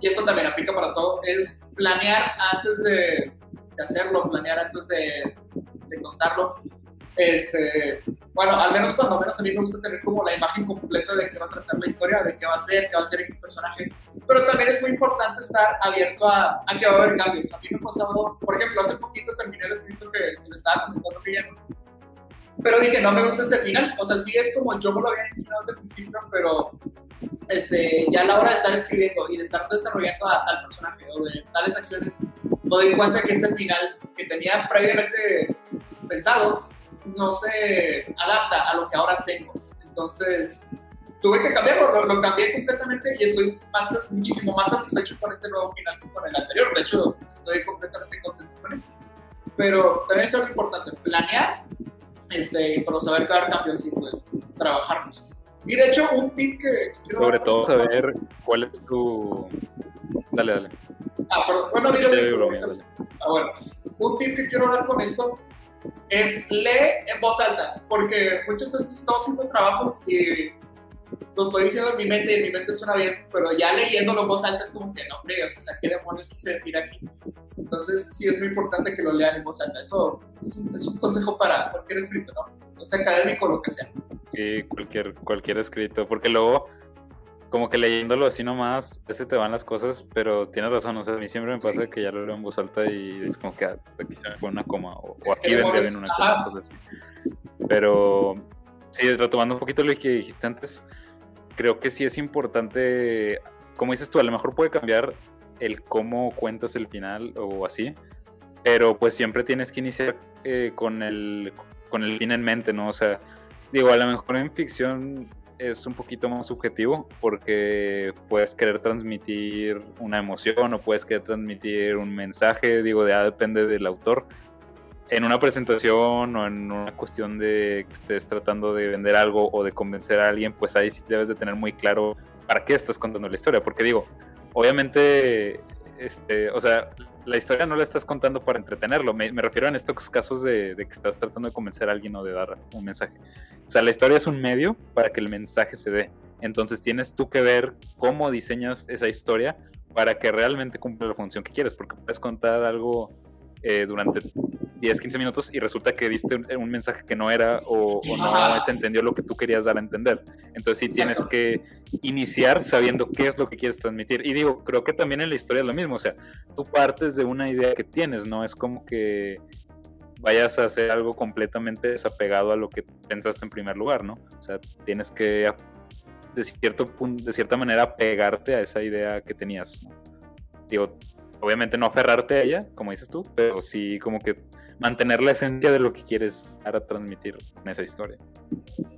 y esto también aplica para todo, es planear antes de, de hacerlo, planear antes de, de contarlo. Este, bueno, al menos cuando menos a mí me gusta tener como la imagen completa de qué va a tratar la historia, de qué va a ser, qué va a ser X personaje. Pero también es muy importante estar abierto a, a que va a haber cambios. A mí me ha pasado, por ejemplo, hace poquito terminé el escrito que, que le estaba comentando Guillermo. Pero dije, no me gusta este final. O sea, sí es como yo me lo había imaginado desde el principio, pero este, ya a la hora de estar escribiendo y de estar desarrollando a tal personaje o de tales acciones, me doy cuenta que este final que tenía previamente pensado no se adapta a lo que ahora tengo. Entonces, tuve que cambiarlo, lo, lo cambié completamente y estoy más, muchísimo más satisfecho con este nuevo final que con el anterior. De hecho, estoy completamente contento con eso. Pero también es algo importante, planear, este, pero saber que va a haber cambios y pues trabajarlos. Y de hecho, un tip que... quiero Sobre todo saber cuál es tu... Dale, dale. Ah, perdón, bueno, dale. Ah, bueno. Un tip que quiero dar con esto es lee en voz alta, porque muchas veces estamos haciendo trabajos y lo estoy diciendo en mi mente y en mi mente suena bien, pero ya leyéndolo en voz alta es como que no fregas, o sea, ¿qué demonios quise decir aquí? Entonces, sí es muy importante que lo lean en voz alta. Eso es un, es un consejo para cualquier escrito, ¿no? Es académico, lo que sea. Sí, cualquier, cualquier escrito, porque luego, como que leyéndolo así nomás, ese te van las cosas, pero tienes razón, o sea, a mí siempre me pasa Sí. que ya lo leo en voz alta y es como que ah, aquí se me fue una coma, o, o aquí ¿Qué vendría bien una coma, cosas así. Pero, sí, retomando un poquito lo que dijiste antes, creo que sí es importante, como dices tú, a lo mejor puede cambiar el cómo cuentas el final o así, pero pues siempre tienes que iniciar eh, con, el, con el fin en mente, ¿no? O sea, digo, a lo mejor en ficción es un poquito más subjetivo porque puedes querer transmitir una emoción o puedes querer transmitir un mensaje, digo, ya depende del autor. En una presentación o en una cuestión de que estés tratando de vender algo o de convencer a alguien, pues ahí sí debes de tener muy claro para qué estás contando la historia, porque digo, obviamente, este, o sea, la historia no la estás contando para entretenerlo. Me, refiero en estos casos de, de, que estás tratando de convencer a alguien o de dar un mensaje. O sea, la historia es un medio para que el mensaje se dé. Entonces tienes tú que ver cómo diseñas esa historia para que realmente cumpla la función que quieres, porque puedes contar algo eh, durante 10, 15 minutos y resulta que diste un, mensaje que no era o, no se entendió lo que tú querías dar a entender. Entonces sí tienes que iniciar sabiendo qué es lo que quieres transmitir. Y digo, creo que también en la historia es lo mismo, o sea, tú partes de una idea que tienes, no es como que vayas a hacer algo completamente desapegado a lo que pensaste en primer lugar, ¿no? O sea, tienes que de cierto punto, de cierta manera pegarte a esa idea que tenías. Digo, obviamente no aferrarte a ella, como dices tú, pero sí como que mantener la esencia de lo que quieres dar transmitir en esa historia.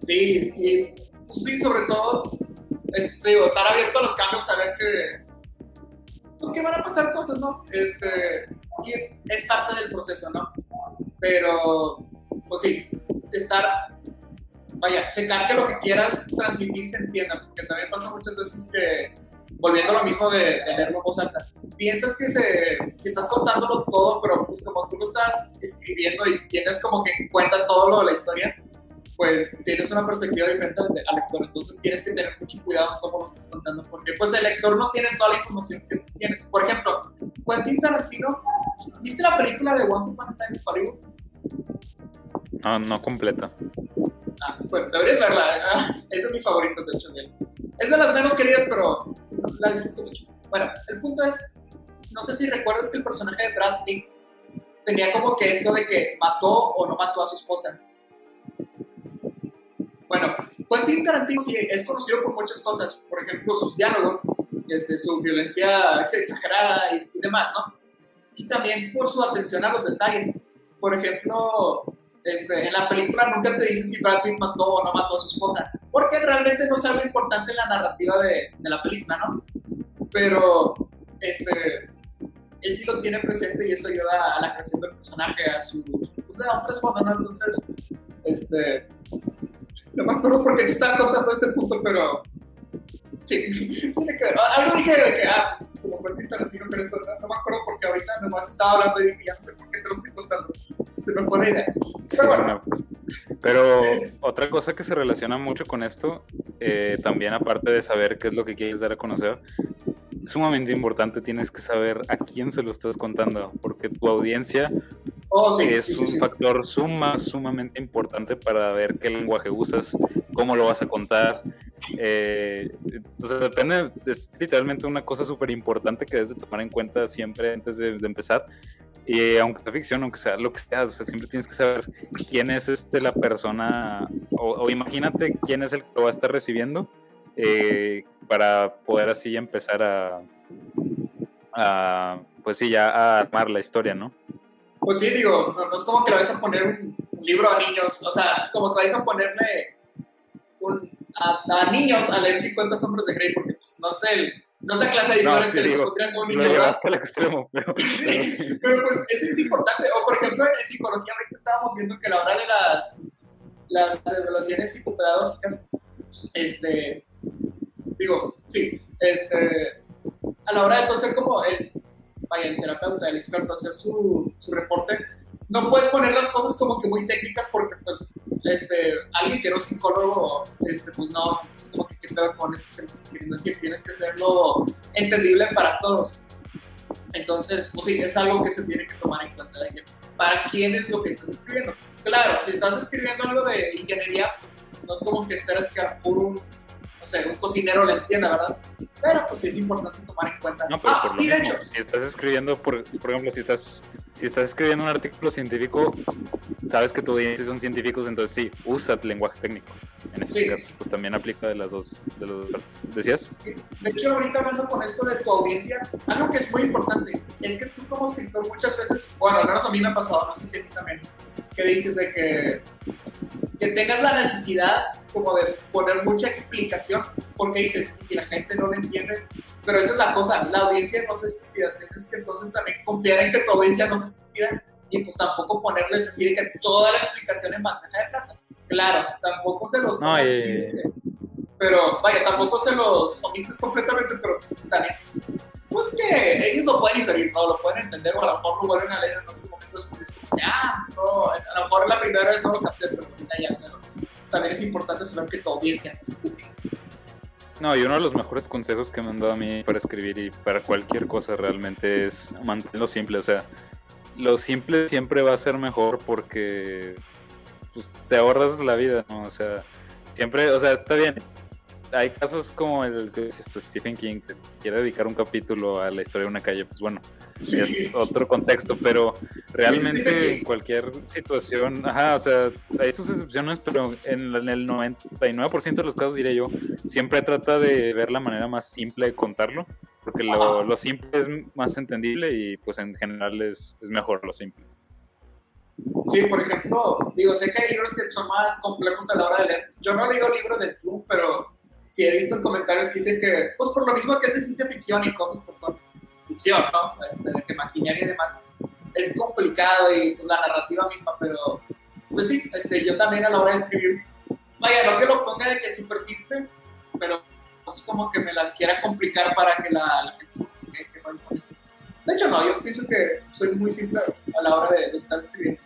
Sí, y sí, sobre todo, este, digo, estar abierto a los cambios, saber que, pues que van a pasar cosas, ¿no? Este, y es parte del proceso, ¿no? Pero, pues sí, estar, vaya, checar que lo que quieras transmitir se entienda, porque también pasa muchas veces que, volviendo a lo mismo de, de leerlo en voz alta, piensas que, se, que estás contándolo todo, pero pues como tú lo estás escribiendo y tienes como que en cuenta todo lo de la historia, pues tienes una perspectiva diferente al, lector, entonces tienes que tener mucho cuidado en cómo lo estás contando, porque pues el lector no tiene toda la información que tú tienes. Por ejemplo, Quentin Tarantino, ¿viste la película de Once Upon a Time in Hollywood? No, no completa. Ah, bueno, deberías verla, ah, es de mis favoritos de hecho. Es de las menos queridas, pero la disfruto mucho. Bueno, el punto es, no sé si recuerdas que el personaje de Brad Pitt tenía como que esto de que mató o no mató a su esposa. Bueno, Quentin Tarantino sí es conocido por muchas cosas, por ejemplo, sus diálogos, este, su violencia exagerada y, demás, ¿no? Y también por su atención a los detalles. Por ejemplo, este, en la película nunca te dicen si Brad Pitt mató o no mató a su esposa, porque realmente no es algo importante en la narrativa de, de la película, ¿no? Pero, este, él sí lo tiene presente y eso ayuda a la creación del personaje, a su, pues le da un trasfondo, ¿no? Entonces, este, no me acuerdo por qué te estaba contando este punto, pero sí, (laughs) tiene que ver. Algo dije de que, ah, pues como Quentin Tarantino, pero esto no, no me acuerdo porque ahorita nomás estaba hablando y dije, ya no sé por qué te lo estoy contando. Se me pone idea. Pero bueno. Pues, pero otra cosa que se relaciona mucho con esto, eh, también aparte de saber qué es lo que quieres dar a conocer, sumamente importante, tienes que saber a quién se lo estás contando, porque tu audiencia oh, es un factor suma, sumamente importante para ver qué lenguaje usas, cómo lo vas a contar. Eh, entonces depende, es literalmente una cosa súper importante que debes de tomar en cuenta siempre antes de, empezar. Y aunque sea ficción, aunque sea lo que sea, o sea, siempre tienes que saber quién es este la persona, o, o imagínate quién es el que lo va a estar recibiendo eh, para poder así empezar a, pues sí, ya a armar la historia, ¿no? Pues sí, digo, no, es como que le vais a poner un, libro a niños, o sea, como que vais a ponerle a, niños a leer 50 sombras de Grey, porque pues no sé, no es la clase de historias que les pondrías a un niño. Lo llevaste al extremo, pero... pero, pues eso es importante, o por ejemplo en psicología ahorita estábamos viendo que a la hora de las, las evaluaciones psicopedagógicas, este, digo, sí, este, a la hora de hacer como el, vaya, el terapeuta, el experto, hacer su, su reporte, no puedes poner las cosas como que muy técnicas porque pues este, alguien que no es psicólogo, este, pues no, es como que qué pedo con esto que me estás queriendo decir, tienes que hacerlo entendible para todos. Entonces, pues sí, es algo que se tiene que tomar en cuenta de que para quién es lo que estás escribiendo. Claro, si estás escribiendo algo de ingeniería, pues no es como que esperas que un o sea, un cocinero lo entienda, ¿verdad? Pero pues sí es importante tomar en cuenta. No, pero ah, por lo mismo, si estás escribiendo, por, por ejemplo, si estás, si estás escribiendo un artículo científico, sabes que tu audiencia son científicos, entonces sí, usa lenguaje técnico. En ese caso, pues también aplica de las dos, de las dos partes. ¿Decías? De hecho, ahorita hablando con esto de tu audiencia, algo que es muy importante es que tú como escritor muchas veces, bueno, al menos a mí me ha pasado, no sé si a ti también, que dices de que, que tengas la necesidad como de poner mucha explicación, porque dices, si la gente no lo entiende, pero esa es la cosa, la audiencia no es estúpida, tienes que entonces también confiar en que tu audiencia no es estúpida y pues tampoco ponerles así de que toda la explicación en bandeja de plata. Claro, tampoco se los... No, pero vaya, tampoco se los omites completamente, pero pues también, pues que ellos lo pueden inferir, ¿no? Lo pueden entender o a lo mejor lo vuelven a leer en otros momentos, pues es como, ya, no, a lo mejor la primera vez no lo capté, pero ahorita ya, no también es importante saber que tu audiencia no es estúpida. No, y uno de los mejores consejos que me han dado a mí para escribir y para cualquier cosa realmente es mantenerlo simple. O sea, lo simple siempre va a ser mejor porque pues, te ahorras la vida, ¿no? O sea, siempre, o sea, está bien. Hay casos como el que dices tú, Stephen King, que quiere dedicar un capítulo a la historia de una calle, pues bueno, Sí. es otro contexto, pero realmente en cualquier situación, ajá, o sea, hay sus excepciones, pero en, en el 99% de los casos, diré yo, siempre trata de ver la manera más simple de contarlo, porque lo, simple es más entendible y pues en general es, es mejor lo simple. Sí, por ejemplo, digo, sé que hay libros que son más complejos a la hora de leer. Yo no he leído libros de True, pero sí he visto en comentarios que dicen que, pues por lo mismo que es de ciencia ficción y cosas, pues son ficción, ¿no? Este, que maquinaria y demás. Es complicado y pues, la narrativa misma, pero pues sí, este, yo también a la hora de escribir, vaya, no que lo ponga de que es súper simple, pero es como que me las quiera complicar para que la, la gente que, que no le moleste. De hecho, no, yo pienso que soy muy simple a la hora de, de estar escribiendo.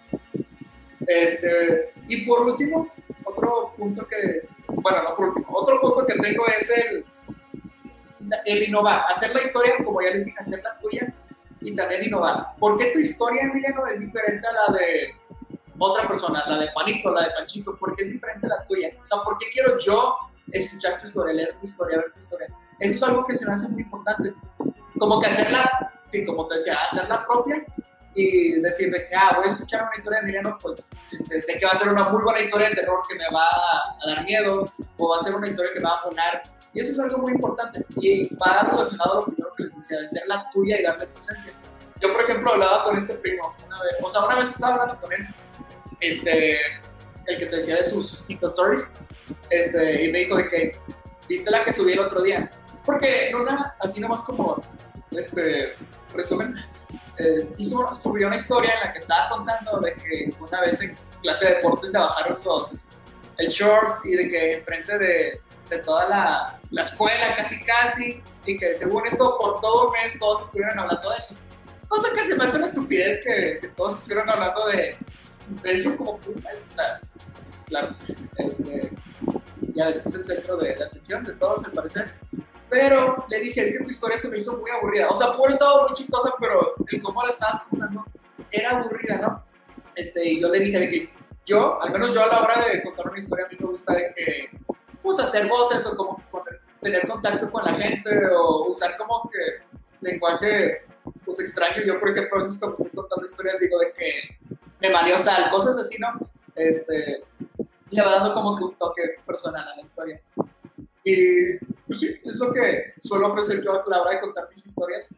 Este, y por último, otro punto que, bueno, no por último, otro punto que tengo es el, el innovar, hacer la historia, como ya les dije, hacer la tuya y también innovar. ¿Por qué tu historia, Emiliano, es diferente a la de otra persona, la de Juanito, la de Panchito? ¿Por qué es diferente a la tuya? O sea, ¿por qué quiero yo escuchar tu historia, leer tu historia, ver tu historia? Eso es algo que se me hace muy importante. Como que hacerla, sí, como te decía, hacerla propia y decirle que, ah, voy a escuchar una historia de Emiliano, pues este, sé que va a ser una muy buena historia de terror que me va a dar miedo, o va a ser una historia que me va a poner. Y eso es algo muy importante. Y va relacionado a lo primero que les decía, de ser la tuya y darle tu esencia. Yo, por ejemplo, hablaba con este primo una vez, o sea, una vez estaba hablando con él, este, el que te decía de sus Insta Stories, este, y me dijo de que, ¿viste la que subí el otro día? Porque en una, así nomás como, este, resumen, eh, hizo, subió una historia en la que estaba contando de que una vez en clase de deportes le bajaron los, el shorts y de que enfrente de, de toda la, la escuela, casi casi, y que según esto, por todo un mes todos estuvieron hablando de eso. Cosa que se me hace una estupidez que, que todos estuvieron hablando de, de eso como por un mes. O sea, claro, este, ya es el centro de, de atención de todos al parecer. Pero le dije, es que tu historia se me hizo muy aburrida. O sea, por estado muy chistosa, pero el cómo la estabas contando era aburrida, ¿no? Este, y yo le dije de que yo, al menos yo a la hora de contar una historia, a mí me gusta de que, pues, hacer voces o como tener contacto con la gente o usar como que lenguaje, pues, extraño. Yo, por ejemplo, a veces cuando estoy contando historias digo de que me valió sal, cosas así, ¿no? Este, le va dando como que un toque personal a la historia. Y pues sí, es lo que suelo ofrecer yo a la hora de contar mis historias.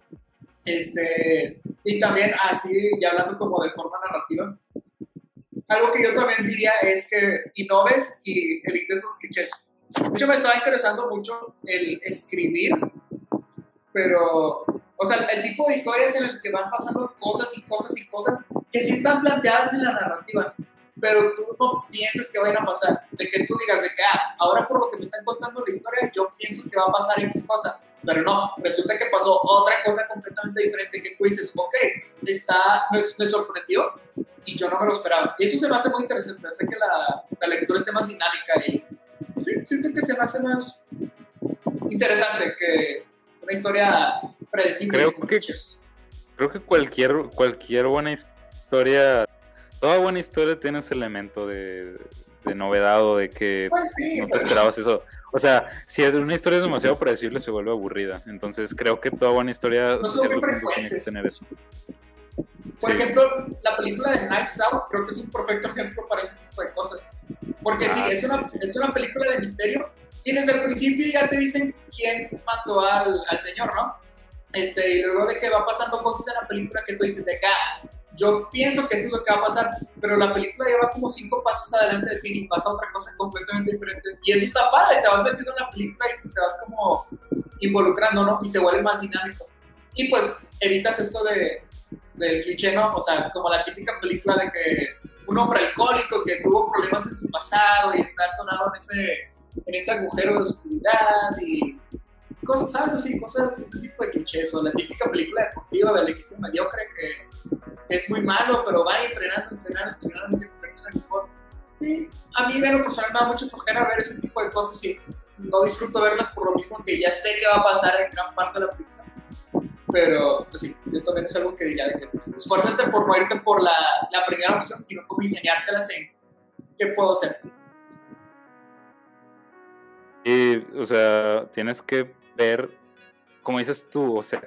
Este, y también así, ya hablando como de forma narrativa, algo que yo también diría es que innoves y evites los clichés. De hecho, me estaba interesando mucho el escribir, pero, o sea, el tipo de historias en el que van pasando cosas y cosas y cosas que sí están planteadas en la narrativa, pero tú no piensas que vayan a pasar, de que tú digas de que, ah, ahora por lo que me están contando la historia, yo pienso que va a pasar X cosa, pero no, resulta que pasó otra cosa completamente diferente que tú dices, ok, está, me, me sorprendió y yo no me lo esperaba. Y eso se me hace muy interesante, hace que la, la lectura esté más dinámica y sí, siento que se me hace más interesante que una historia predecible. Creo que-. Creo que cualquier, cualquier buena historia, toda buena historia tiene ese elemento de, de novedad o de que Pues sí, no te esperabas eso. O sea, si es una historia es demasiado predecible, se vuelve aburrida. Entonces creo que toda buena historia No tiene que tener eso. Por Sí. ejemplo, la película de Knives Out creo que es un perfecto ejemplo para ese tipo de cosas. Porque sí, Ah, es sí, una, sí. es una película de misterio y desde el principio ya te dicen quién mató al, al señor, ¿no? Este, y luego de que va pasando cosas en la película que tú dices de acá, yo pienso que esto es lo que va a pasar, pero la película lleva como cinco pasos adelante de ti y pasa otra cosa completamente diferente. Y eso está padre, te vas metiendo en la película y pues te vas como involucrando, ¿no? Y se vuelve más dinámico. Y pues evitas esto de, del cliché, ¿no? O sea, como la típica película de que un hombre alcohólico que tuvo problemas en su pasado y está atorado en ese, en ese agujero de oscuridad y cosas, ¿sabes? Así, cosas, ese tipo de clichés. O la típica película deportiva del equipo mediocre que es muy malo, pero va entrenando, entrenando, entrenando y se convierte en mejor. Sí, a mí de lo personal me da mucha flojera ver ese tipo de cosas y no disfruto verlas por lo mismo que ya sé que va a pasar en gran parte de la película. Pero, pues sí, yo también es algo que diría de que pues, esfuérzate por no irte por la, la primera opción, sino como ingeniártelas en qué puedo hacer. Y, o sea, tienes que ver, como dices tú, o sea,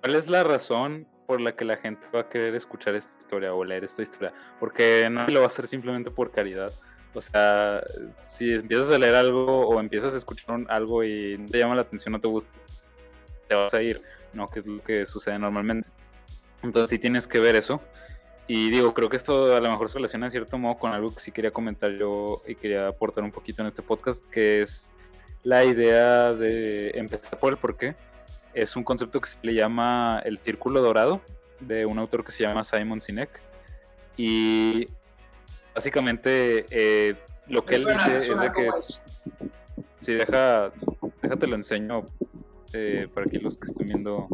¿cuál es la razón por la que la gente va a querer escuchar esta historia o leer esta historia? Porque no lo va a hacer simplemente por caridad. O sea, si empiezas a leer algo o empiezas a escuchar algo y te llama la atención, no te gusta, te vas a ir, ¿no? Que es lo que sucede normalmente. Entonces sí tienes que ver eso. Y digo, creo que esto a lo mejor se relaciona en cierto modo con algo que sí quería comentar yo y quería aportar un poquito en este podcast, que es la idea de empezar por el porqué. Es un concepto que se le llama el círculo dorado, de un autor que se llama Simon Sinek. Y básicamente eh, lo que él dice es de que... Si deja, déjate lo enseño eh, para que los que estén viendo...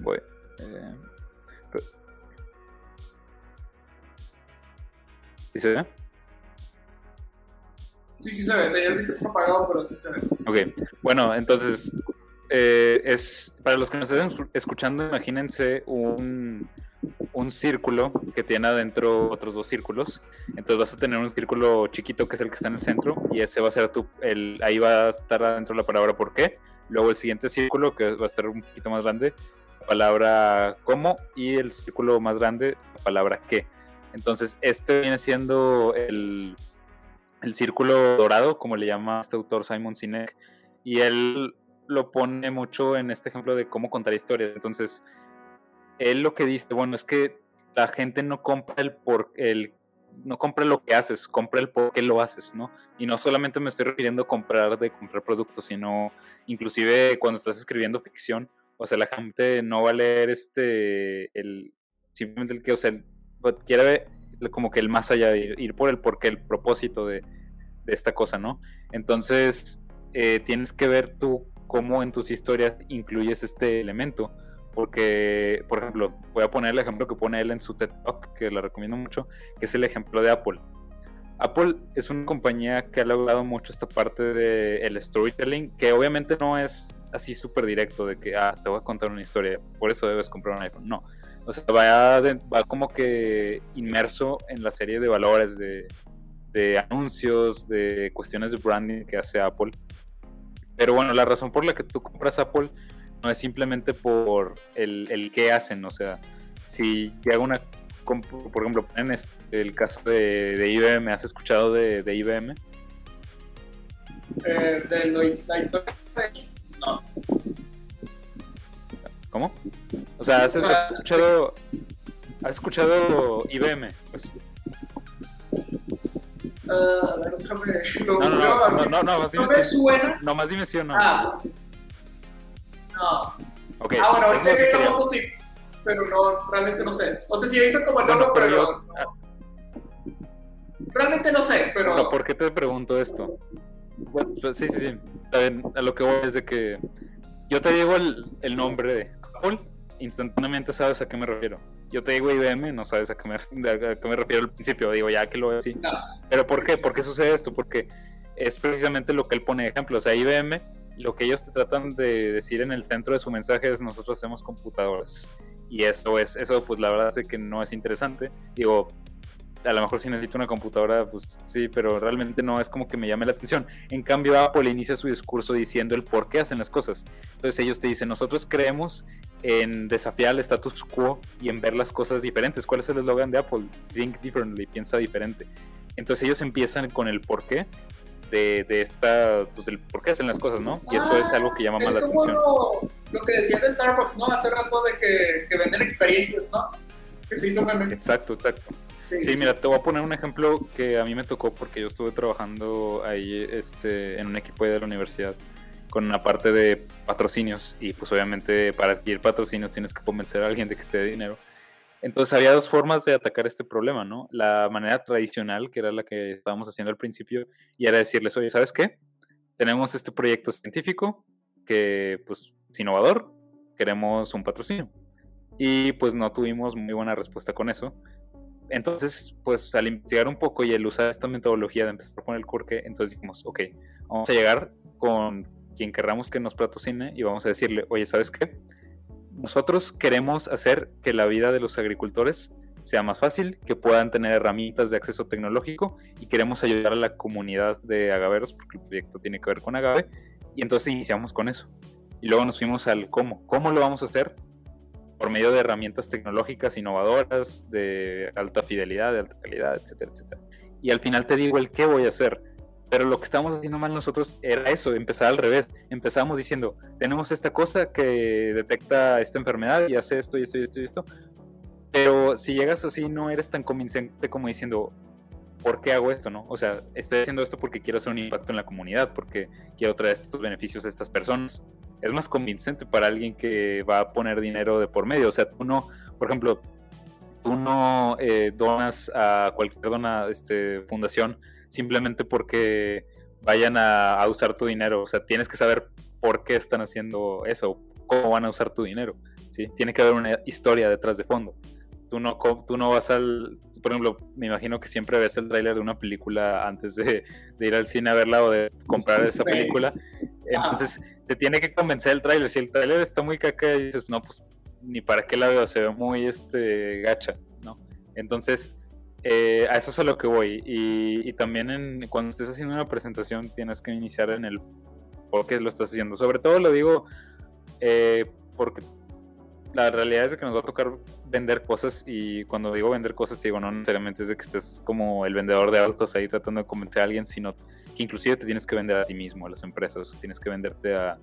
Voy. Eh, ¿Sí se ve? Sí, sí se ve. Tenía el micrófono apagado, pero sí se ve. Ok, bueno, entonces, eh, es para los que nos estén escuchando, imagínense un, un círculo que tiene adentro otros dos círculos. Entonces vas a tener un círculo chiquito que es el que está en el centro y ese va a ser tu, el, ahí va a estar adentro la palabra por qué. Luego el siguiente círculo que va a estar un poquito más grande, la palabra cómo y el círculo más grande, la palabra qué. Entonces este viene siendo el, el círculo dorado, como le llama este autor Simon Sinek, y él lo pone mucho en este ejemplo de cómo contar historias. Entonces, él lo que dice, bueno, es que la gente no compra el por el no compra lo que haces, compra el por qué lo haces, ¿no? Y no solamente me estoy refiriendo a comprar de comprar productos, sino inclusive cuando estás escribiendo ficción, o sea, la gente no va a leer este el simplemente el que, o sea, quiere ver como que el más allá, ir, ir por el porqué, el propósito de, de esta cosa, ¿no? Entonces, eh, tienes que ver tú cómo en tus historias incluyes este elemento. Porque, por ejemplo, voy a poner el ejemplo que pone él en su TED Talk, que lo recomiendo mucho, que es el ejemplo de Apple. Apple es una compañía que ha logrado mucho esta parte del el storytelling, que obviamente no es así súper directo de que, ah, te voy a contar una historia, por eso debes comprar un iPhone. No, o sea, va, como que inmerso en la serie de valores, de, de anuncios, de cuestiones de branding que hace Apple. Pero bueno, la razón por la que tú compras Apple no es simplemente por el, el qué hacen, o sea, si yo hago una, por ejemplo, en este, el caso de, de, IBM, ¿has escuchado de, de IBM? Eh, de lo, la historia, no. ¿Cómo? O sea, ¿has, has escuchado, has escuchado IBM? Pues, Uh, a ver, déjame. Lo no, no, no, no, no, no, más no dime me si- suena. No, más dime sí o no. Ah. No. Ok, ah, bueno, ahorita que vi la foto sí. Pero no, realmente no sé. O sea, sí he visto como el Bueno, logo, pero pero. yo- no. ah. Realmente no sé, pero. Pero, ¿por qué te pregunto esto? Bueno, pues, sí, sí, sí. A lo que voy es de que yo te digo el, el nombre de Apple, instantáneamente sabes a qué me refiero. Yo te digo IBM, no sabes a qué me, (laughs) a qué me refiero al principio. Digo, ya que lo veo así. No. ¿Pero por qué? ¿Por qué sucede esto? Porque es precisamente lo que él pone de ejemplo. O sea, IBM, lo que ellos te tratan de decir en el centro de su mensaje es nosotros hacemos computadoras. Y eso es, eso pues la verdad es que no es interesante. Digo, a lo mejor si necesito una computadora, pues sí, pero realmente no es como que me llame la atención. En cambio, Apple inicia su discurso diciendo el por qué hacen las cosas. Entonces ellos te dicen, nosotros creemos en desafiar el status quo y en ver las cosas diferentes. ¿Cuál es el eslogan de Apple? Think differently, piensa diferente. Entonces ellos empiezan con el por qué de, de esta, pues el por qué hacen las cosas, ¿no? Y eso es algo que llama más la atención. Lo, lo que decían de Starbucks, ¿no? Hace rato de que, que venden experiencias, ¿no? Que se hizo meme. Exacto, exacto. Sí, Sí, mira, te voy a poner un ejemplo que a mí me tocó porque yo estuve trabajando ahí este, en un equipo de la universidad con una parte de patrocinios y pues obviamente para adquirir patrocinios tienes que convencer a alguien de que te dé dinero. Entonces había dos formas de atacar este problema, ¿no? La manera tradicional, que era la que estábamos haciendo al principio, y era decirles, oye, ¿sabes qué? Tenemos este proyecto científico que pues es innovador, queremos un patrocinio. Y pues no tuvimos muy buena respuesta con eso entonces, pues al investigar un poco y el usar esta metodología de empezar con el curque, entonces dijimos, ok, vamos a llegar con quien querramos que nos patrocine y vamos a decirle, oye, ¿sabes qué? Nosotros queremos hacer que la vida de los agricultores sea más fácil, que puedan tener herramientas de acceso tecnológico y queremos ayudar a la comunidad de agaveros porque el proyecto tiene que ver con agave y entonces iniciamos con eso. Y luego nos fuimos al cómo. ¿Cómo lo vamos a hacer? Por medio de herramientas tecnológicas innovadoras, de alta fidelidad, de alta calidad, etcétera, etcétera. Y al final te digo el qué voy a hacer. Pero lo que estábamos haciendo mal nosotros era eso, empezar al revés. Empezamos diciendo, tenemos esta cosa que detecta esta enfermedad y hace esto y esto y esto y esto. Pero si llegas así, no eres tan convincente como diciendo, ¿por qué hago esto? no? O sea, estoy haciendo esto porque quiero hacer un impacto en la comunidad, porque quiero traer estos beneficios a estas personas. Es más convincente para alguien que va a poner dinero de por medio. O sea, tú no, por ejemplo, tú no eh, donas a cualquier dona, este, fundación simplemente porque vayan a, usar tu dinero. O sea, tienes que saber por qué están haciendo eso, cómo van a usar tu dinero. ¿sí? Tiene que haber una historia detrás de fondo. Tú no, tú no vas al... Por ejemplo, me imagino que siempre ves el tráiler de una película antes de, ir al cine a verla o de comprar esa (laughs) película. Entonces, te tiene que convencer el tráiler. Si el tráiler está muy caca y dices, no, pues ni para qué la veo, se ve muy este gacha, ¿no? Entonces, eh, a eso es a lo que voy. Y, también en, cuando estés haciendo una presentación tienes que iniciar en el por qué lo estás haciendo. Sobre todo lo digo eh, porque la realidad es que nos va a tocar vender cosas y cuando digo vender cosas te digo no necesariamente es de que estés como el vendedor de autos ahí tratando de convencer a alguien, sino que inclusive te tienes que vender a ti mismo, a las empresas, tienes que venderte a,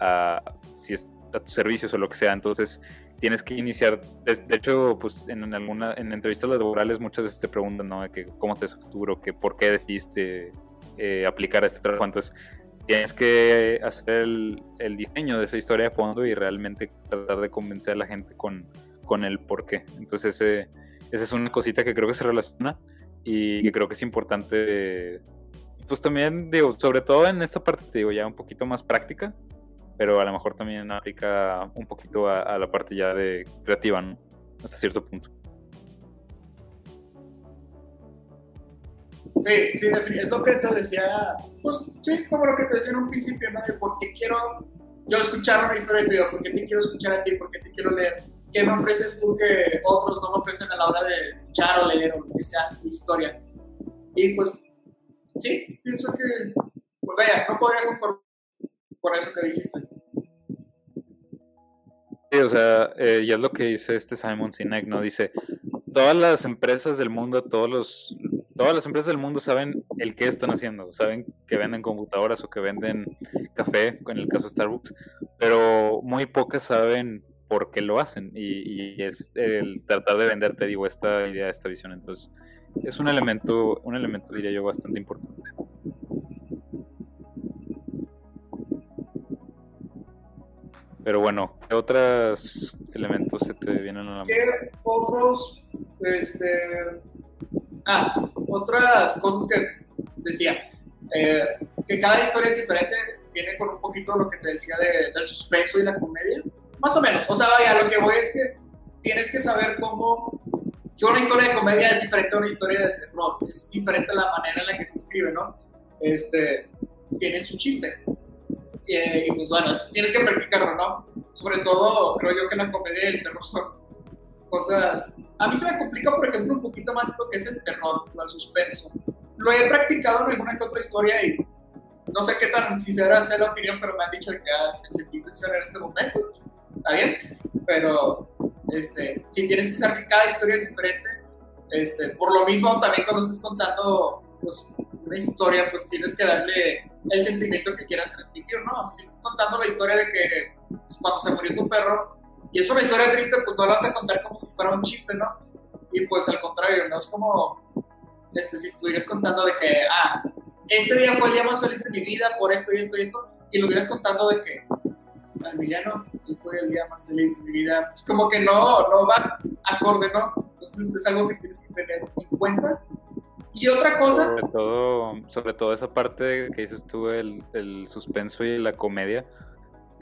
a si es, a tus servicios o lo que sea. Entonces, tienes que iniciar, de, hecho, pues en, alguna, en entrevistas laborales muchas veces te preguntan, ¿no? Que cómo te es el futuro, que por qué decidiste eh, aplicar este trabajo. Entonces, tienes que hacer el, diseño de esa historia de fondo y realmente tratar de convencer a la gente con, con el por qué. Entonces, esa es una cosita que creo que se relaciona y que creo que es importante, pues también, digo, sobre todo en esta parte, te digo, ya un poquito más práctica, pero a lo mejor también aplica un poquito a, la parte ya de creativa, ¿no? Hasta cierto punto. Sí, sí, es lo que te decía, pues sí, como lo que te decía en un principio, ¿no? De por qué quiero yo escuchar una historia tuya, por qué te quiero escuchar a ti, por qué te quiero leer, qué me ofreces tú que otros no me ofrecen a la hora de escuchar o leer o lo que sea tu historia. Y pues, sí, pienso que, pues vaya, no podría concordar por eso que dijiste. Sí, o sea, eh, es lo que dice este Simon Sinek, ¿no? Dice, todas las empresas del mundo, todos los, todas las empresas del mundo saben el qué están haciendo, saben que venden computadoras o que venden café, en el caso de Starbucks, pero muy pocas saben por qué lo hacen y, y es el tratar de venderte, digo, esta idea, esta visión. Entonces, es un elemento, un elemento, diría yo, bastante importante. Pero bueno, ¿qué otros elementos se te vienen a la mente? ¿Qué otros, este, ah, otras cosas que decía, eh, que cada historia es diferente, viene con un poquito lo que te decía de, del suspenso y la comedia, más o menos, o sea, vaya, lo que voy es que tienes que saber cómo, que una historia de comedia es diferente a una historia de terror, es diferente la manera en la que se escribe, ¿no? Este, tiene su chiste, y, pues bueno, tienes que practicarlo, ¿no? Sobre todo, creo yo que la comedia y el terror son cosas... A mí se me complica, por ejemplo, un poquito más lo que es el terror, el suspenso. Lo he practicado en alguna que otra historia y no sé qué tan sincera sea la opinión, pero me han dicho que hace sentido tensión en este momento. ¿Está bien? Pero este, si tienes que saber que cada historia es diferente, este, por lo mismo también cuando estés contando pues, una historia, pues tienes que darle el sentimiento que quieras transmitir, ¿no? O sea, si estás contando la historia de que pues, cuando se murió tu perro, y es una historia triste, pues no la vas a contar como si fuera un chiste, ¿no? Y pues al contrario, ¿no? Es como este, si estuvieras contando de que, ah, este día fue el día más feliz de mi vida por esto y esto y esto, y lo estuvieras contando de que, al villano, fue el día más feliz de mi vida, pues como que no, no va acorde, ¿no? Entonces es algo que tienes que tener en cuenta y otra cosa. Sobre todo, sobre todo esa parte que dices tú, el, el suspenso y la comedia,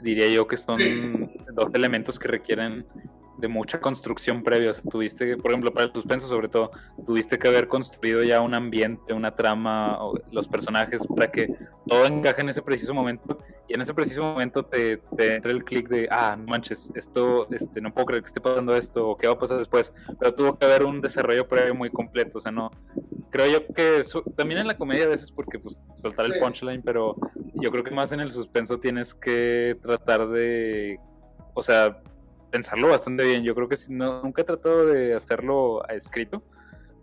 diría yo que son dos elementos que requieren de mucha construcción previa. O sea, tuviste, por ejemplo, para el suspenso sobre todo, tuviste que haber construido ya un ambiente, una trama, los personajes, para que todo encaje en ese preciso momento. Y en ese preciso momento te, te entra el clic de, ah, no manches, esto, este, no puedo creer que esté pasando esto, o qué va a pasar después. Pero tuvo que haber un desarrollo previo muy completo. O sea, no, creo yo que también en la comedia a veces porque pues soltar el punchline, pero yo creo que más en el suspenso tienes que tratar de, o sea, pensarlo bastante bien. Yo creo que no, nunca he tratado de hacerlo a escrito,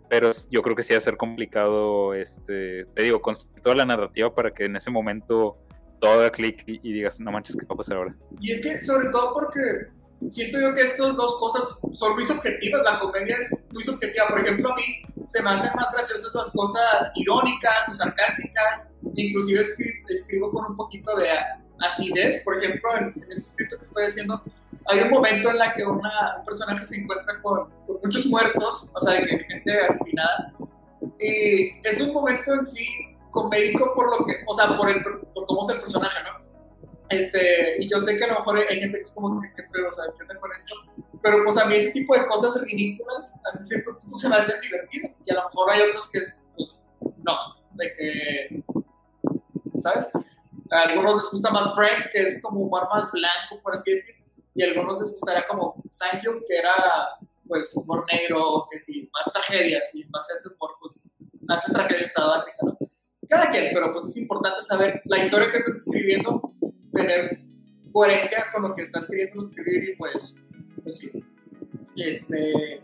pero yo creo que sí va a ser complicado, este, te digo, construir toda la narrativa para que en ese momento todo haga clic y, digas, no manches, ¿qué va a pasar ahora? Y es que, sobre todo porque siento yo que estas dos cosas son muy subjetivas. La comedia es muy subjetiva. Por ejemplo, a mí se me hacen más graciosas las cosas irónicas o sarcásticas. Inclusive escribo, con un poquito de acidez. Por ejemplo, en, en este escrito que estoy haciendo, hay un momento en la que una, un personaje se encuentra con, muchos muertos, o sea, de que gente asesinada. Y es un momento en sí comédico por lo que, o sea, por, el, por cómo es el personaje, ¿no? Este, y yo sé que a lo mejor hay gente que es como, ¿qué pedo? O sea, ¿qué onda con esto? Pero pues a mí ese tipo de cosas ridículas hasta cierto punto se me hacen divertidas. Y a lo mejor hay otros que, pues, no, de que, ¿sabes? A algunos les gusta más Friends, que es como humor más blanco, por así decirlo y algunos les gustaría como Seinfeld, que era pues humor negro, que sí, más tragedias y más ese humor, pues haces tragedias te da risa, ¿no? Cada quien, pero pues es importante saber la historia que estás escribiendo, tener coherencia con lo que estás queriendo escribir y pues, pues sí. Este,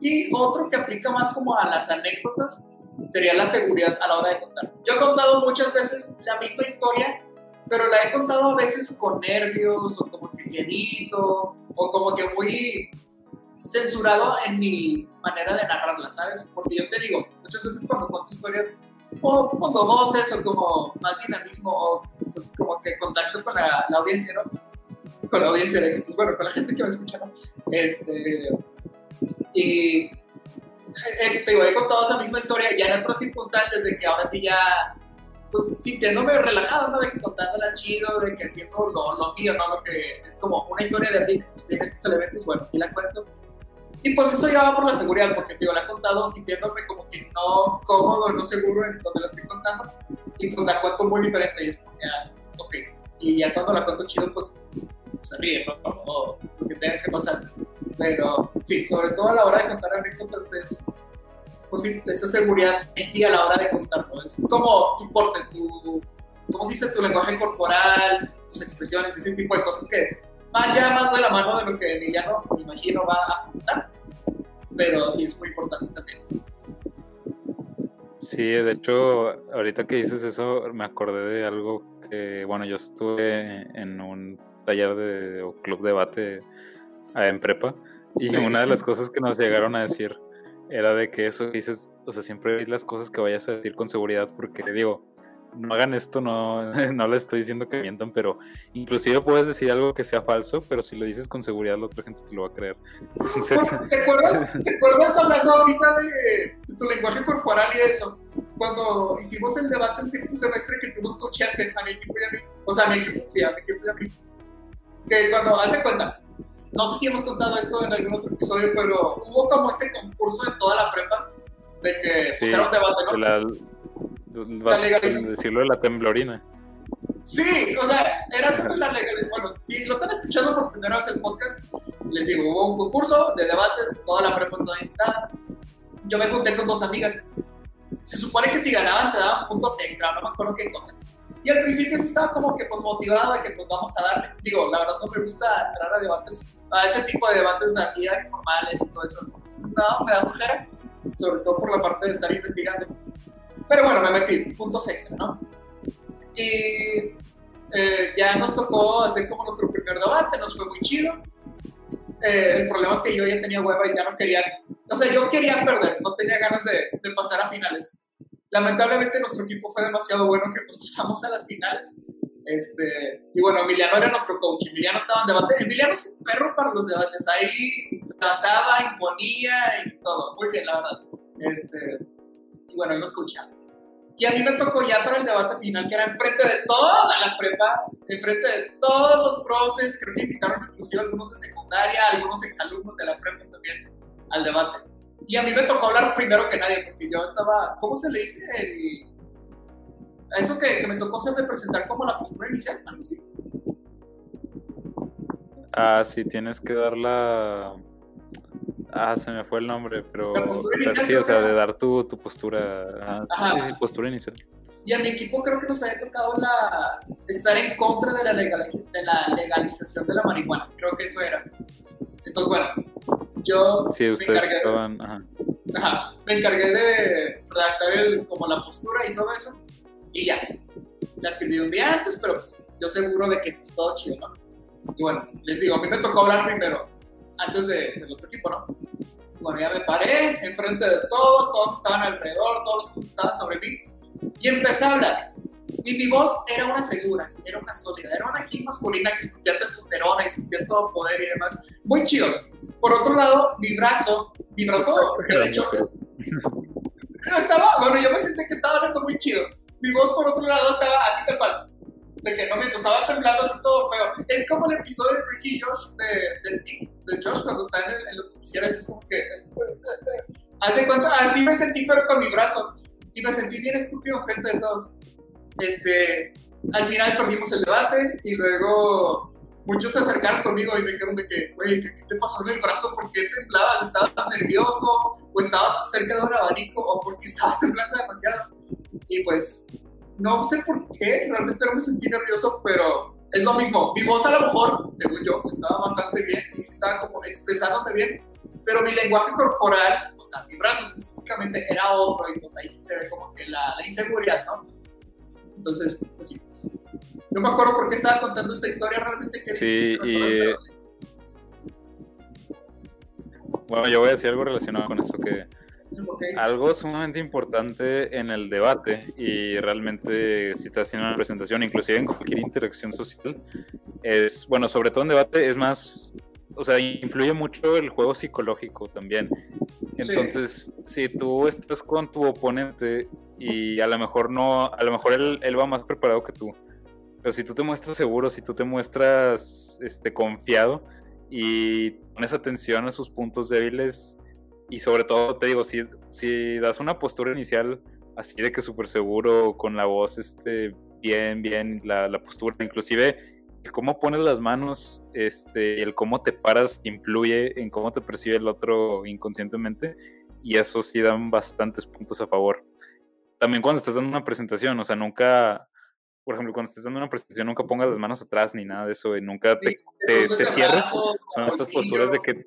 y otro que aplica más como a las anécdotas sería la seguridad a la hora de contar. Yo he contado muchas veces la misma historia pero la he contado a veces con nervios o como quedito o como que muy censurado en mi manera de narrarla, ¿sabes? Porque yo te digo, muchas veces cuando cuento historias o pongo voces o como más dinamismo o pues como que contacto con la, audiencia, ¿no? Con la audiencia, pues bueno, con la gente que me escucha, ¿no? Este, y eh, eh, te digo, he contado esa misma historia ya en otras circunstancias de que ahora sí ya pues sintiéndome relajado, ¿no? De que contándola chido, de que haciendo lo, lo mío, ¿no? Lo que es como una historia de Rick, pues tiene estos elementos, bueno, sí la cuento. Y pues eso ya va por la seguridad, porque digo, la he contado sintiéndome como que no cómodo, no seguro en donde la estoy contando, y pues la cuento muy diferente, y es como que, ah, ok. Y ya cuando la cuento chido, pues se ríe, ¿no? Como lo que tenga que pasar. Pero sí, sobre todo a la hora de contar anécdotas es pues sí, esa seguridad en ti a la hora de contarlo. Es como tu porte, tu, ¿cómo se dice? Tu lenguaje corporal, tus expresiones, ese tipo de cosas que van ya más de la mano de lo que Emiliano, me imagino, va a contar. Pero sí es muy importante también. Sí, de hecho, ahorita que dices eso, me acordé de algo que, bueno, yo estuve en un taller de, o club de debate eh, en prepa y una de las cosas que nos llegaron a decir era de que eso dices, o sea, siempre las cosas que vayas a decir con seguridad, porque digo, no hagan esto, no, (laughs) no le estoy diciendo que mientan, pero inclusive puedes decir algo que sea falso, pero si lo dices con seguridad la otra gente te lo va a creer. (laughs) ¿Te, acuerdas, ¿Te acuerdas hablando ahorita de, tu lenguaje corporal y eso? Cuando hicimos el debate en sexto semestre que tú nos escuchaste a mi equipo y a mí, o sea, a mi equipo, sí, a mi equipo y a mí, que cuando, haz de cuenta, no sé si hemos contado esto en algún otro episodio, pero hubo como este concurso en toda la prepa de que sí, un debate, ¿no? La, vas a decirlo de la temblorina. Sí, o sea, era sobre la legalidad. Bueno, si lo están escuchando por primera vez el podcast, les digo, hubo un concurso de debates, toda la prepa estaba invitada. Yo me junté con dos amigas. Se supone que si ganaban te daban puntos extra, no me acuerdo qué cosa. Y al principio sí estaba como que pues motivada de que pues vamos a darle. Digo, la verdad no me gusta entrar a debates, a ese tipo de debates así formales y todo eso. No, me da flojera, sobre todo por la parte de estar investigando. Pero bueno, me metí, puntos extra, ¿no? Y eh, ya nos tocó hacer como nuestro primer debate, nos fue muy chido. Eh, el problema es que yo ya tenía hueva y ya no quería, o sea, yo quería perder, no tenía ganas de, de pasar a finales. Lamentablemente nuestro equipo fue demasiado bueno que pues pasamos a las finales. Este, y bueno, Emiliano era nuestro coach. Emiliano estaba en debate. Emiliano es un perro para los debates. Ahí trataba, imponía y todo. Muy bien, la verdad. Este, y bueno, él nos escuchaba. Y a mí me tocó ya para el debate final, que era enfrente de toda la prepa, enfrente de todos los profes, creo que invitaron inclusive algunos de secundaria, algunos exalumnos de la prepa también al debate. Y a mí me tocó hablar primero que nadie, porque yo estaba, ¿cómo se le dice? El, eso que, que me tocó ser de presentar como la postura inicial, algo así. Ah, sí, tienes que dar la... Ah, se me fue el nombre, pero, La postura inicial, sí, o sea, de dar tu, tu postura. ah, Ajá. sí, sí, postura inicial. Y a mi equipo creo que nos había tocado la, estar en contra de la, legaliz- de la legalización de la marihuana. Creo que eso era. Entonces, bueno, yo Sí, me, ustedes encargué, estaban. Ajá. ajá, me encargué de redactar el, como la postura y todo eso. Y ya. La escribí un día antes, pero pues yo seguro de que pues, todo chido, ¿no? Y bueno, les digo, a mí me tocó hablar primero, antes de, del otro equipo, ¿no? Bueno, ya me paré enfrente de todos, todos estaban alrededor, todos estaban sobre mí. Y empecé a hablar. Y mi voz era una segura, era una sólida, era una aquí masculina que escupía testosterona y escupía todo poder y demás. Muy chido. Por otro lado, mi brazo, mi brazo (laughs) derecho, (laughs) no estaba, bueno, yo me sentí que estaba hablando muy chido. Mi voz, por otro lado, estaba así tal cual. De que no miento, estaba temblando así todo feo. Es como el episodio de Ricky Josh, de, Tic, de Josh, cuando está en, en los noticieros, es como que. Haz de así me sentí, pero con mi brazo. Y me sentí bien estúpido frente de todos. Este, al final perdimos el debate y luego muchos se acercaron conmigo y me dijeron de que, güey, ¿qué, qué te pasó en el brazo? ¿Por qué temblabas? ¿Estabas nervioso? ¿O estabas cerca de un abanico? ¿O porque estabas temblando demasiado? Y pues, no sé por qué, realmente no me sentí nervioso, pero es lo mismo. Mi voz a lo mejor, según yo, estaba bastante bien y estaba como expresándome bien, pero mi lenguaje corporal, o sea, mi brazo específicamente era otro y pues ahí sí se ve como que la, la inseguridad, ¿no? Entonces, pues sí. No me acuerdo por qué estaba contando esta historia realmente. Que Sí, y- acuerdo, sí. Bueno, yo voy a decir algo relacionado con eso que Ok. (laughs) algo sumamente importante en el debate y realmente si estás haciendo una presentación, inclusive en cualquier interacción social, es, bueno, sobre todo en debate es más, o sea, influye mucho el juego psicológico también. Entonces, si tú estás con tu oponente y a lo mejor no, a lo mejor él, él va más preparado que tú, pero si tú te muestras seguro, si tú te muestras este, confiado y pones atención a sus puntos débiles, y sobre todo, te digo, si, si das una postura inicial así de que súper seguro, con la voz este, bien, bien, la, la postura, inclusive el cómo pones las manos, este, el cómo te paras influye en cómo te percibe el otro inconscientemente y eso sí dan bastantes puntos a favor. También cuando estás dando una presentación, o sea, nunca, por ejemplo, cuando estás dando una presentación, nunca pongas las manos atrás ni nada de eso, y nunca te, Sí, te, te cierres. Son estas posturas de que.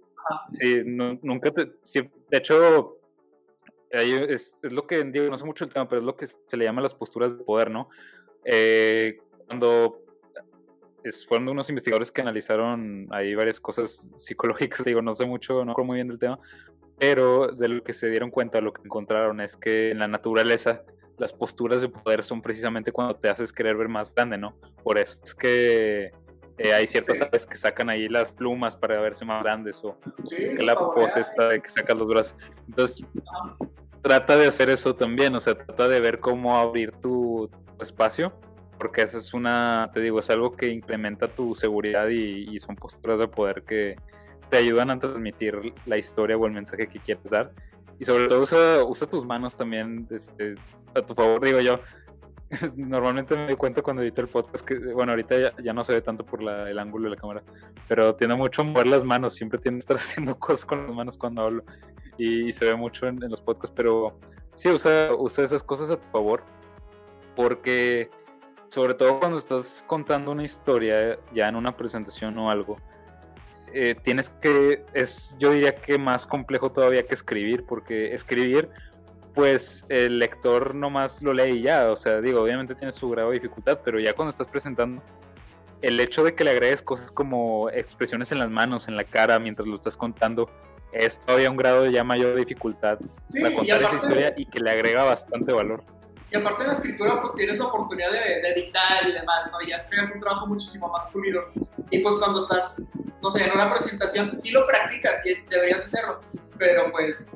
Sí, nu- nunca te. de hecho, es, es lo que digo, no sé mucho el tema, pero es lo que se le llama las posturas de poder, ¿no? Eh, cuando es- fueron unos investigadores que analizaron ahí varias cosas psicológicas, (laughs) digo, no sé mucho, no creo muy bien del tema, pero de lo que se dieron cuenta, lo que encontraron es que en la naturaleza las posturas de poder son precisamente cuando te haces querer ver más grande, ¿no? Por eso es que eh, hay ciertas Sí. aves que sacan ahí las plumas para verse más grandes o Sí, que la pose esta de que sacas los brazos. Entonces, trata de hacer eso también, o sea, trata de ver cómo abrir tu, tu espacio, porque esa es una, te digo, es algo que incrementa tu seguridad y, y son posturas de poder que te ayudan a transmitir la historia o el mensaje que quieres dar. Y sobre todo usa, usa tus manos también este, a tu favor, digo yo. (laughs) Normalmente me doy cuenta cuando edito el podcast que, bueno, ahorita ya, no se ve tanto por el ángulo de la cámara, pero tiene mucho a mover las manos, siempre tiene que estar (laughs) haciendo cosas con las manos cuando hablo y, se ve mucho en, en los podcasts, pero sí, usa, usa esas cosas a tu favor porque sobre todo cuando estás contando una historia ya en una presentación o algo, eh, tienes que, es yo diría que más complejo todavía que escribir, porque escribir, pues el lector nomás lo lee y ya, o sea, digo, obviamente tiene su grado de dificultad, pero ya cuando estás presentando, el hecho de que le agregues cosas como expresiones en las manos, en la cara, mientras lo estás contando, es todavía un grado ya mayor de dificultad Sí, para contar esa historia y que le agrega bastante valor. Y aparte en la escritura, pues tienes la oportunidad de, de editar y demás, ¿no? Ya entregas un trabajo muchísimo más pulido. Y pues cuando estás, no sé, en una presentación, sí lo practicas y deberías hacerlo, pero pues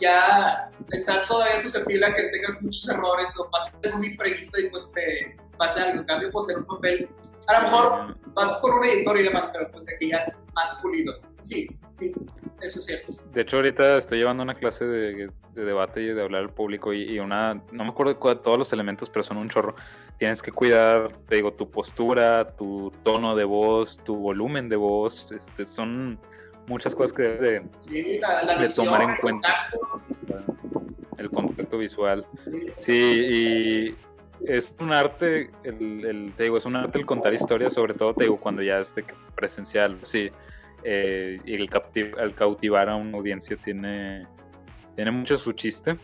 ya estás todavía susceptible a que tengas muchos errores o pases un imprevisto y pues te pase algo. En cambio, pues en un papel, a lo mejor vas por un editor y demás, pero pues de que ya es más pulido. Sí, sí, eso es cierto. De hecho, ahorita estoy llevando una clase de, debate y de hablar al público y, una, no me acuerdo de todos los elementos, pero son un chorro. Tienes que cuidar, te digo, tu postura, tu tono de voz, tu volumen de voz, este, son muchas cosas que debes de, tomar en cuenta. El contacto visual. Sí, y es un arte, el, te digo, es un arte el contar historias, sobre todo, te digo, cuando ya es de presencial, sí. Eh, y el, cautivar a una audiencia tiene, tiene mucho su chiste.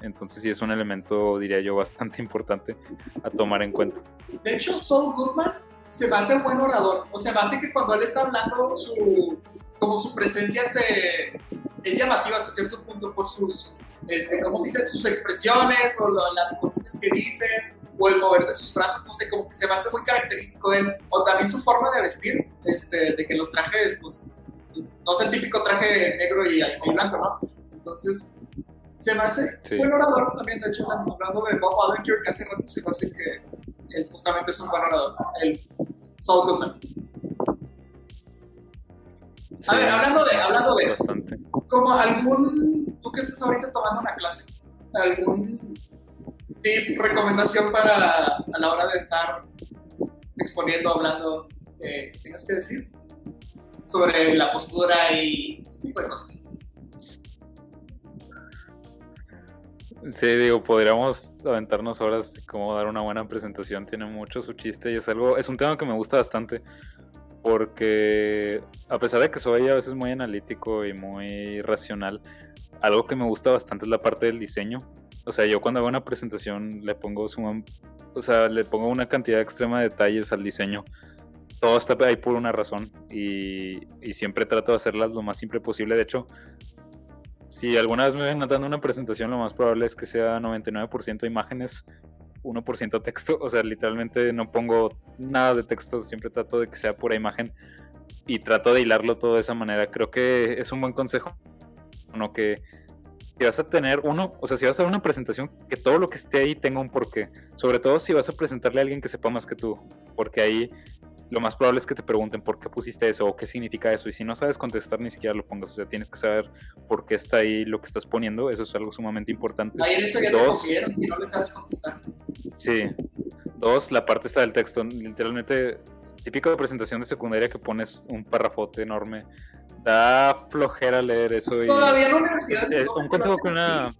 Entonces sí es un elemento, diría yo, bastante (laughs) importante a tomar en cuenta. De hecho, Saul Goodman se me hace buen orador. O sea, me hace que cuando él está hablando, su, como su presencia te, es llamativa hasta cierto punto por sus, este, ¿cómo se dice? Sus expresiones o las cosas que dice o el mover de sus brazos, no sé, como que se me hace muy característico de él. O también su forma de vestir, este, de que los trajes, pues, no es el típico traje negro y, blanco, ¿no? Entonces, se me hace sí. buen orador también, de hecho, hablando de Bob Odenkirk, que hace rato se me hace que él justamente es un buen orador, el Saul Goodman. A ver, hablando de, hablando de, bastante. como algún, tú que estás ahorita tomando una clase, algún tip, recomendación para a la hora de estar exponiendo, hablando, eh, tengas que decir sobre la postura y ese tipo de cosas. Sí, digo, podríamos aventarnos horas de cómo dar una buena presentación. Tiene mucho su chiste y es algo, es un tema que me gusta bastante porque a pesar de que soy a veces muy analítico y muy racional, algo que me gusta bastante es la parte del diseño. O sea, yo cuando hago una presentación le pongo o sea, le pongo una cantidad extrema de detalles al diseño. Todo está ahí por una razón y, y siempre trato de hacerlas lo más simple posible. De hecho, si alguna vez me ven dando una presentación, lo más probable es que sea 99% imágenes, 1% texto. O sea, literalmente no pongo nada de texto, siempre trato de que sea pura imagen y trato de hilarlo todo de esa manera. Creo que es un buen consejo. No que si vas a tener uno, o sea, si vas a una presentación, que todo lo que esté ahí tenga un porqué. Sobre todo si vas a presentarle a alguien que sepa más que tú, porque ahí lo más probable es que te pregunten por qué pusiste eso o qué significa eso. Y si no sabes contestar, ni siquiera lo pongas. O sea, tienes que saber por qué está ahí lo que estás poniendo. Eso es algo sumamente importante. Ahí eso ya Dos, te si no le sabes contestar. Sí. Dos, la parte está del texto. Literalmente, típico de presentación de secundaria que pones un parrafote enorme da flojera leer eso. Y Todavía en la universidad. un consejo que una.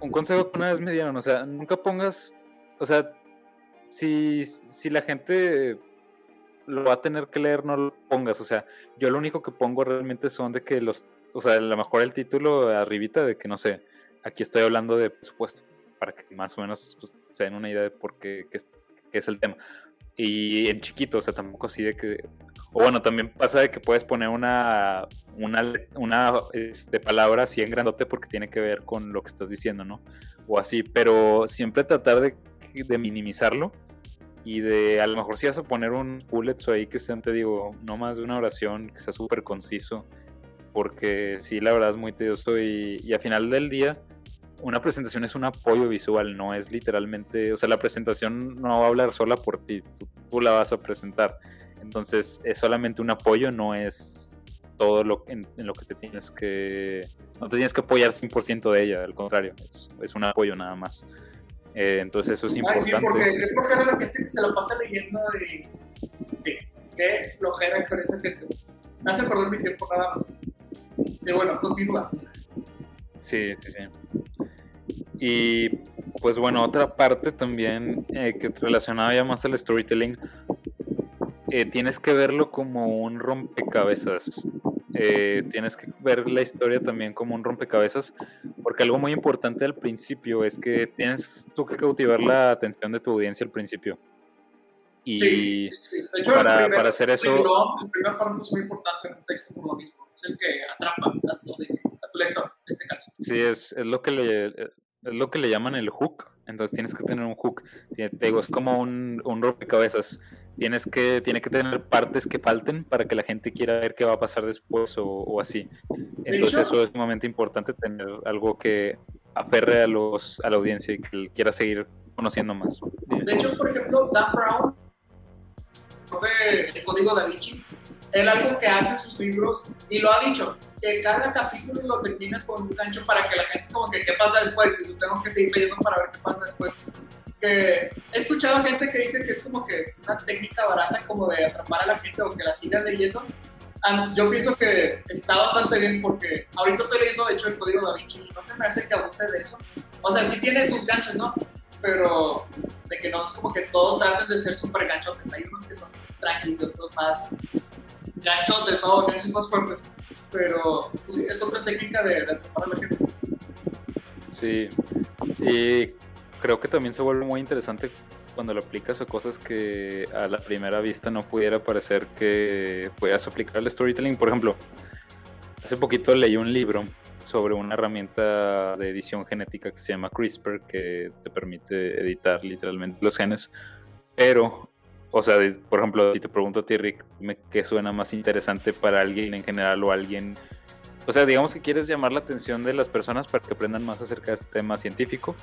Un consejo que una vez me dieron, o sea, nunca pongas. O sea, si, si la gente lo va a tener que leer, no lo pongas. O sea, yo lo único que pongo realmente son de que los. O sea, a lo mejor el título arribita de que no sé, aquí estoy hablando de presupuesto, para que más o menos pues, se den una idea de por qué, qué es el tema. Y en chiquito, o sea, tampoco así de que o bueno, también pasa de que puedes poner una, una, una este, palabra así en grandote porque tiene que ver con lo que estás diciendo, ¿no? O así, pero siempre tratar de, de minimizarlo y de a lo mejor si vas a poner un bullet ahí que sea, te digo, no más de una oración, que sea súper conciso, porque sí, la verdad es muy tedioso y, y al final del día una presentación es un apoyo visual, no es literalmente, o sea, la presentación no va a hablar sola por ti, tú la vas a presentar. Entonces es solamente un apoyo, no es todo lo en, lo que te tienes que... No te tienes que apoyar 100% de ella, al contrario, es, un apoyo nada más. Eh, entonces eso es importante. sí, porque qué flojera la gente que se la pasa leyendo y... Sí, qué flojera con esa gente. Me hace perder mi tiempo nada más. Pero bueno, continúa. Sí, sí, sí. Y pues bueno, otra parte también eh, que relacionada ya más al storytelling, eh, tienes que verlo como un rompecabezas. Eh, tienes que ver la historia también como un rompecabezas, porque algo muy importante al principio es que tienes tú que cautivar la atención de tu audiencia al principio. Y para, para, hacer eso... el primer párrafo es muy importante en un texto por lo mismo, es el que atrapa a tu, a tu lector, en este caso. Sí, es, es, lo que le, es lo que le llaman el hook, entonces tienes que tener un hook. Te digo, es como un, un rompecabezas tienes que, tiene que tener partes que falten para que la gente quiera ver qué va a pasar después o, así. Entonces eso es sumamente importante, tener algo que aferre a, los, a la audiencia y que quiera seguir conociendo más. De hecho, por ejemplo, Dan Brown, de El Código Da Vinci, él algo que hace en sus libros, y lo ha dicho, que cada capítulo lo termina con un gancho para que la gente es como que qué pasa después, y lo tengo que seguir leyendo para ver qué pasa después. Que he escuchado gente que dice que es como que una técnica barata como de atrapar a la gente o que la sigan leyendo. Yo pienso que está bastante bien porque ahorita estoy leyendo de hecho el código da Vinci y no se me hace que abuse de eso. O sea, sí tiene sus ganchos, ¿no? Pero de que no es como que todos traten de ser súper ganchotes. Hay unos que son tranquilos y otros más ganchotes, ¿no? Ganchos más fuertes. Pero pues, es otra técnica de, de atrapar a la gente. Sí, y creo que también se vuelve muy interesante cuando lo aplicas a cosas que a la primera vista no pudiera parecer que puedas aplicar al storytelling. Por ejemplo, hace poquito leí un libro sobre una herramienta de edición genética que se llama CRISPR, que te permite editar literalmente los genes. Pero, o sea, por ejemplo, si te pregunto a ti, Rick, ¿qué suena más interesante para alguien en general o alguien... O sea, digamos que quieres llamar la atención de las personas para que aprendan más acerca de este tema científico.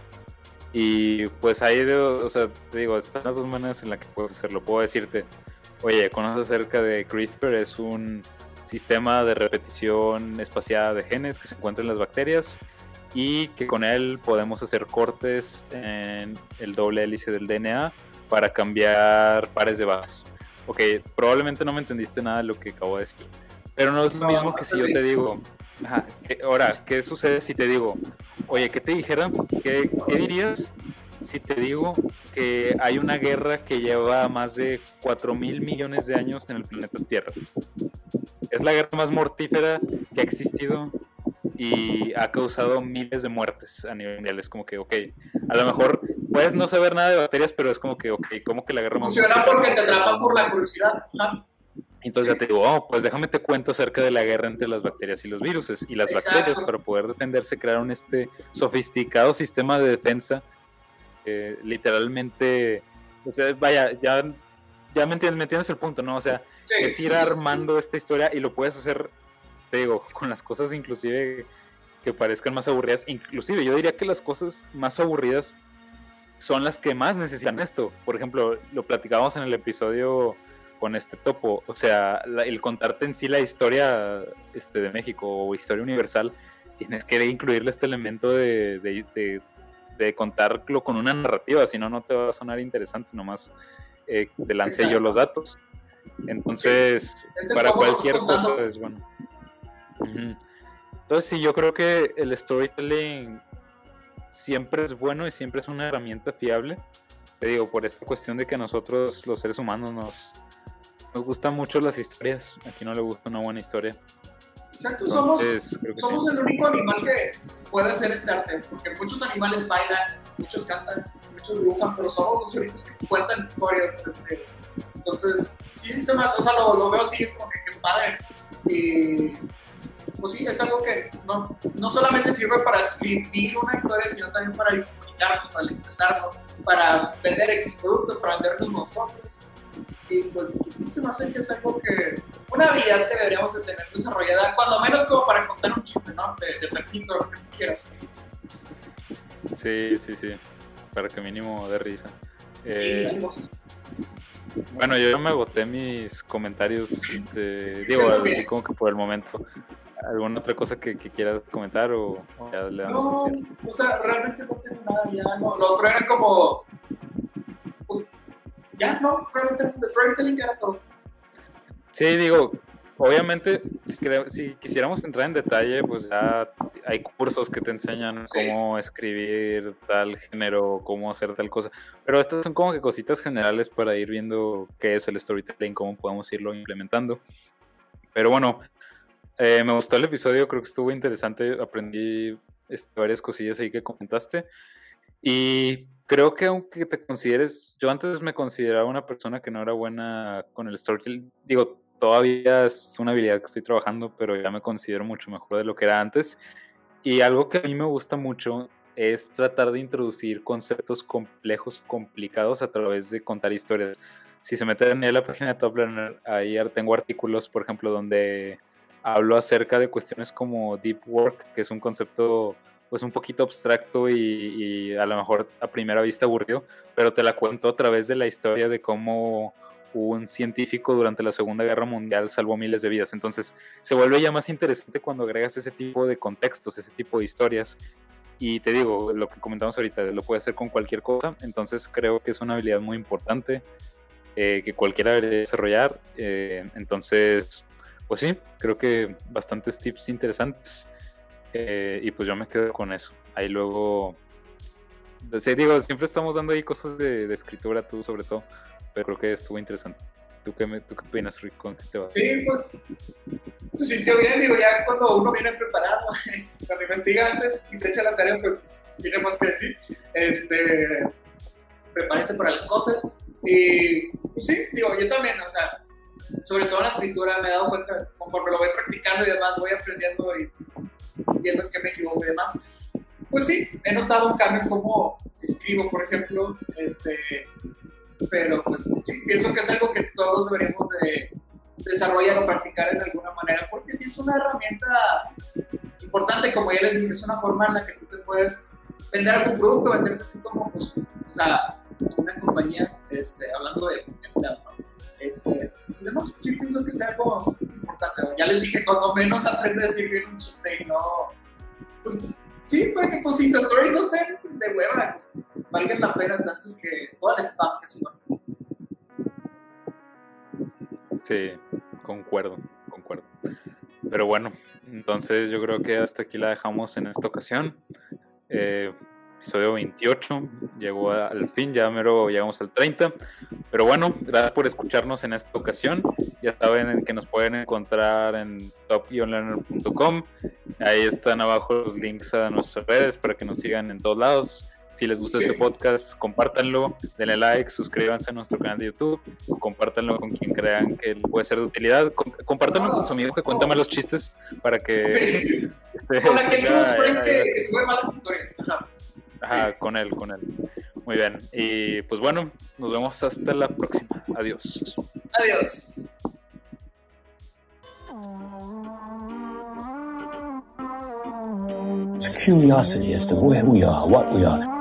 Y pues ahí, o sea, te digo, están las dos maneras en las que puedes hacerlo. Puedo decirte, oye, ¿conoces acerca de CRISPR? Es un sistema de repetición espaciada de genes que se encuentra en las bacterias y que con él podemos hacer cortes en el doble hélice del DNA para cambiar pares de bases. Ok, probablemente no me entendiste nada de lo que acabo de decir, pero no es lo mismo que si yo te digo, ahora, ¿qué sucede si te digo, oye, ¿qué te dijera? ¿Qué, ¿Qué dirías si te digo que hay una guerra que lleva más de 4 mil millones de años en el planeta Tierra? es la guerra más mortífera que ha existido y ha causado miles de muertes a nivel mundial. Es como que, ok, a lo mejor puedes no saber nada de bacterias, pero es como que, ok, como que la guerra más Funciona porque te atrapa por la curiosidad. Entonces ya te digo, oh, pues déjame te cuento acerca de la guerra entre las bacterias y los virus. Y las bacterias, para poder defenderse, crearon este sofisticado sistema de defensa. literalmente, o sea, vaya, ya, ya me entiendes, me entiendes el punto, ¿no? O sea, es ir armando esta historia y lo puedes hacer, te digo, (laughs) con las cosas inclusive que parezcan más aburridas. Inclusive yo diría que las cosas más aburridas son las que más necesitan esto. Por ejemplo, lo platicábamos en el episodio con este topo. O sea, el contarte en sí la historia este, de México o historia universal, tienes que incluirle este elemento de, de, de, contarlo con una narrativa, si no, no te va a sonar interesante, nomás eh, te lancé yo los datos. Entonces, para cualquier cosa es bueno. Entonces, sí, yo creo que el storytelling siempre es bueno y siempre es una herramienta fiable. Te digo, por esta cuestión de que nosotros, los seres humanos, nos, nos gustan mucho las historias. Aquí no le gusta una buena historia. Exacto, somos, somos el único animal que puede hacer este arte, porque muchos animales bailan, muchos cantan, muchos dibujan, pero somos los únicos que cuentan historias. Este, entonces, sí, se me, o sea, lo, lo, veo así, es como que qué padre. Y pues sí, es algo que no, no solamente sirve para escribir una historia, sino también para comunicarnos, para expresarnos, para vender X producto, para vendernos nosotros. Y pues, sí se me hace que es algo que, una habilidad que deberíamos de tener desarrollada, cuando menos como para contar un chiste, ¿no? De, de Pepito, lo que tú quieras. Sí, sí, sí, para que mínimo de risa. Eh, bueno, yo me boté mis comentarios, este, (laughs) digo, así como que por el momento. ¿Alguna otra cosa que, quieras comentar o, ya le damos No, o sea, realmente no tengo nada ya, no. Lo otro era como, ya, no, realmente de storytelling era todo. Sí, digo, obviamente, si, quisiéramos entrar en detalle, pues ya hay cursos que te enseñan cómo escribir tal género, cómo hacer tal cosa. Pero estas son como que cositas generales para ir viendo qué es el storytelling, cómo podemos irlo implementando. Pero bueno, eh, me gustó el episodio, creo que estuvo interesante. Aprendí este, varias cosillas ahí que comentaste. Y creo que aunque te consideres, yo antes me consideraba una persona que no era buena con el storytelling. Digo, todavía es una habilidad que estoy trabajando, pero ya me considero mucho mejor de lo que era antes. Y algo que a mí me gusta mucho es tratar de introducir conceptos complejos, complicados a través de contar historias. si se meten en la página de Top Learner, ahí tengo artículos, por ejemplo, donde hablo acerca de cuestiones como deep work, que es un concepto pues un poquito abstracto y, a lo mejor a primera vista aburrido, pero te la cuento a través de la historia de cómo un científico durante la Segunda Guerra Mundial salvó miles de vidas. Entonces se vuelve ya más interesante cuando agregas ese tipo de contextos, ese tipo de historias. Y te digo, lo que comentamos ahorita, lo puede hacer con cualquier cosa. Entonces creo que es una habilidad muy importante eh, que cualquiera debería desarrollar. Eh, entonces, pues sí, creo que bastantes tips interesantes. Eh, y pues yo me quedo con eso. Ahí luego, sí, digo, siempre estamos dando ahí cosas de, escritura, tú sobre todo, pero creo que estuvo interesante. ¿Tú qué, me, tú qué opinas, Rick? ¿Con qué te vas? Sí, pues se sintió bien, digo, ya cuando uno viene preparado, (laughs) cuando investiga antes y se echa la tarea, pues tiene más que decir. Este, prepárese para las cosas. Y pues sí, digo, yo también, o sea, sobre todo en la escritura me he dado cuenta, conforme lo voy practicando y demás, voy aprendiendo y viendo que me equivoco y demás. Pues sí, he notado un cambio en cómo escribo, por ejemplo, este, pero pues pienso que es algo que todos deberíamos de desarrollar o practicar en alguna manera, porque sí es una herramienta importante, como ya les dije, es una forma en la que tú te puedes vender algún producto, venderte tú como, pues, o sea, una compañía, este, hablando de ¿no? Este, además, sí pienso que es algo importante. Ya les dije, cuando menos aprende a decir un chiste y no. Pues, sí, para que tus Insta Stories no estén de hueva, pues, valgan la pena tanto que todo el spam que subas. Sí, concuerdo, concuerdo. Pero bueno, entonces yo creo que hasta aquí la dejamos en esta ocasión. Eh, episodio 28. Llegó al fin, ya mero llegamos al 30. Pero bueno, gracias por escucharnos en esta ocasión. Ya saben que nos pueden encontrar en top-learner.com. Ahí están abajo los links a nuestras redes para que nos sigan en todos lados. Si les gusta este podcast, compártanlo, denle like, suscríbanse a nuestro canal de YouTube, compártanlo con quien crean que puede ser de utilidad, compártanlo con su amigo que cuenta malos chistes para que... con la que que sube malas historias. Ajá, con él, con él. Muy bien. Y pues bueno, nos vemos hasta la próxima. Adiós. Adiós. It's curiosity as to where we are, what we are.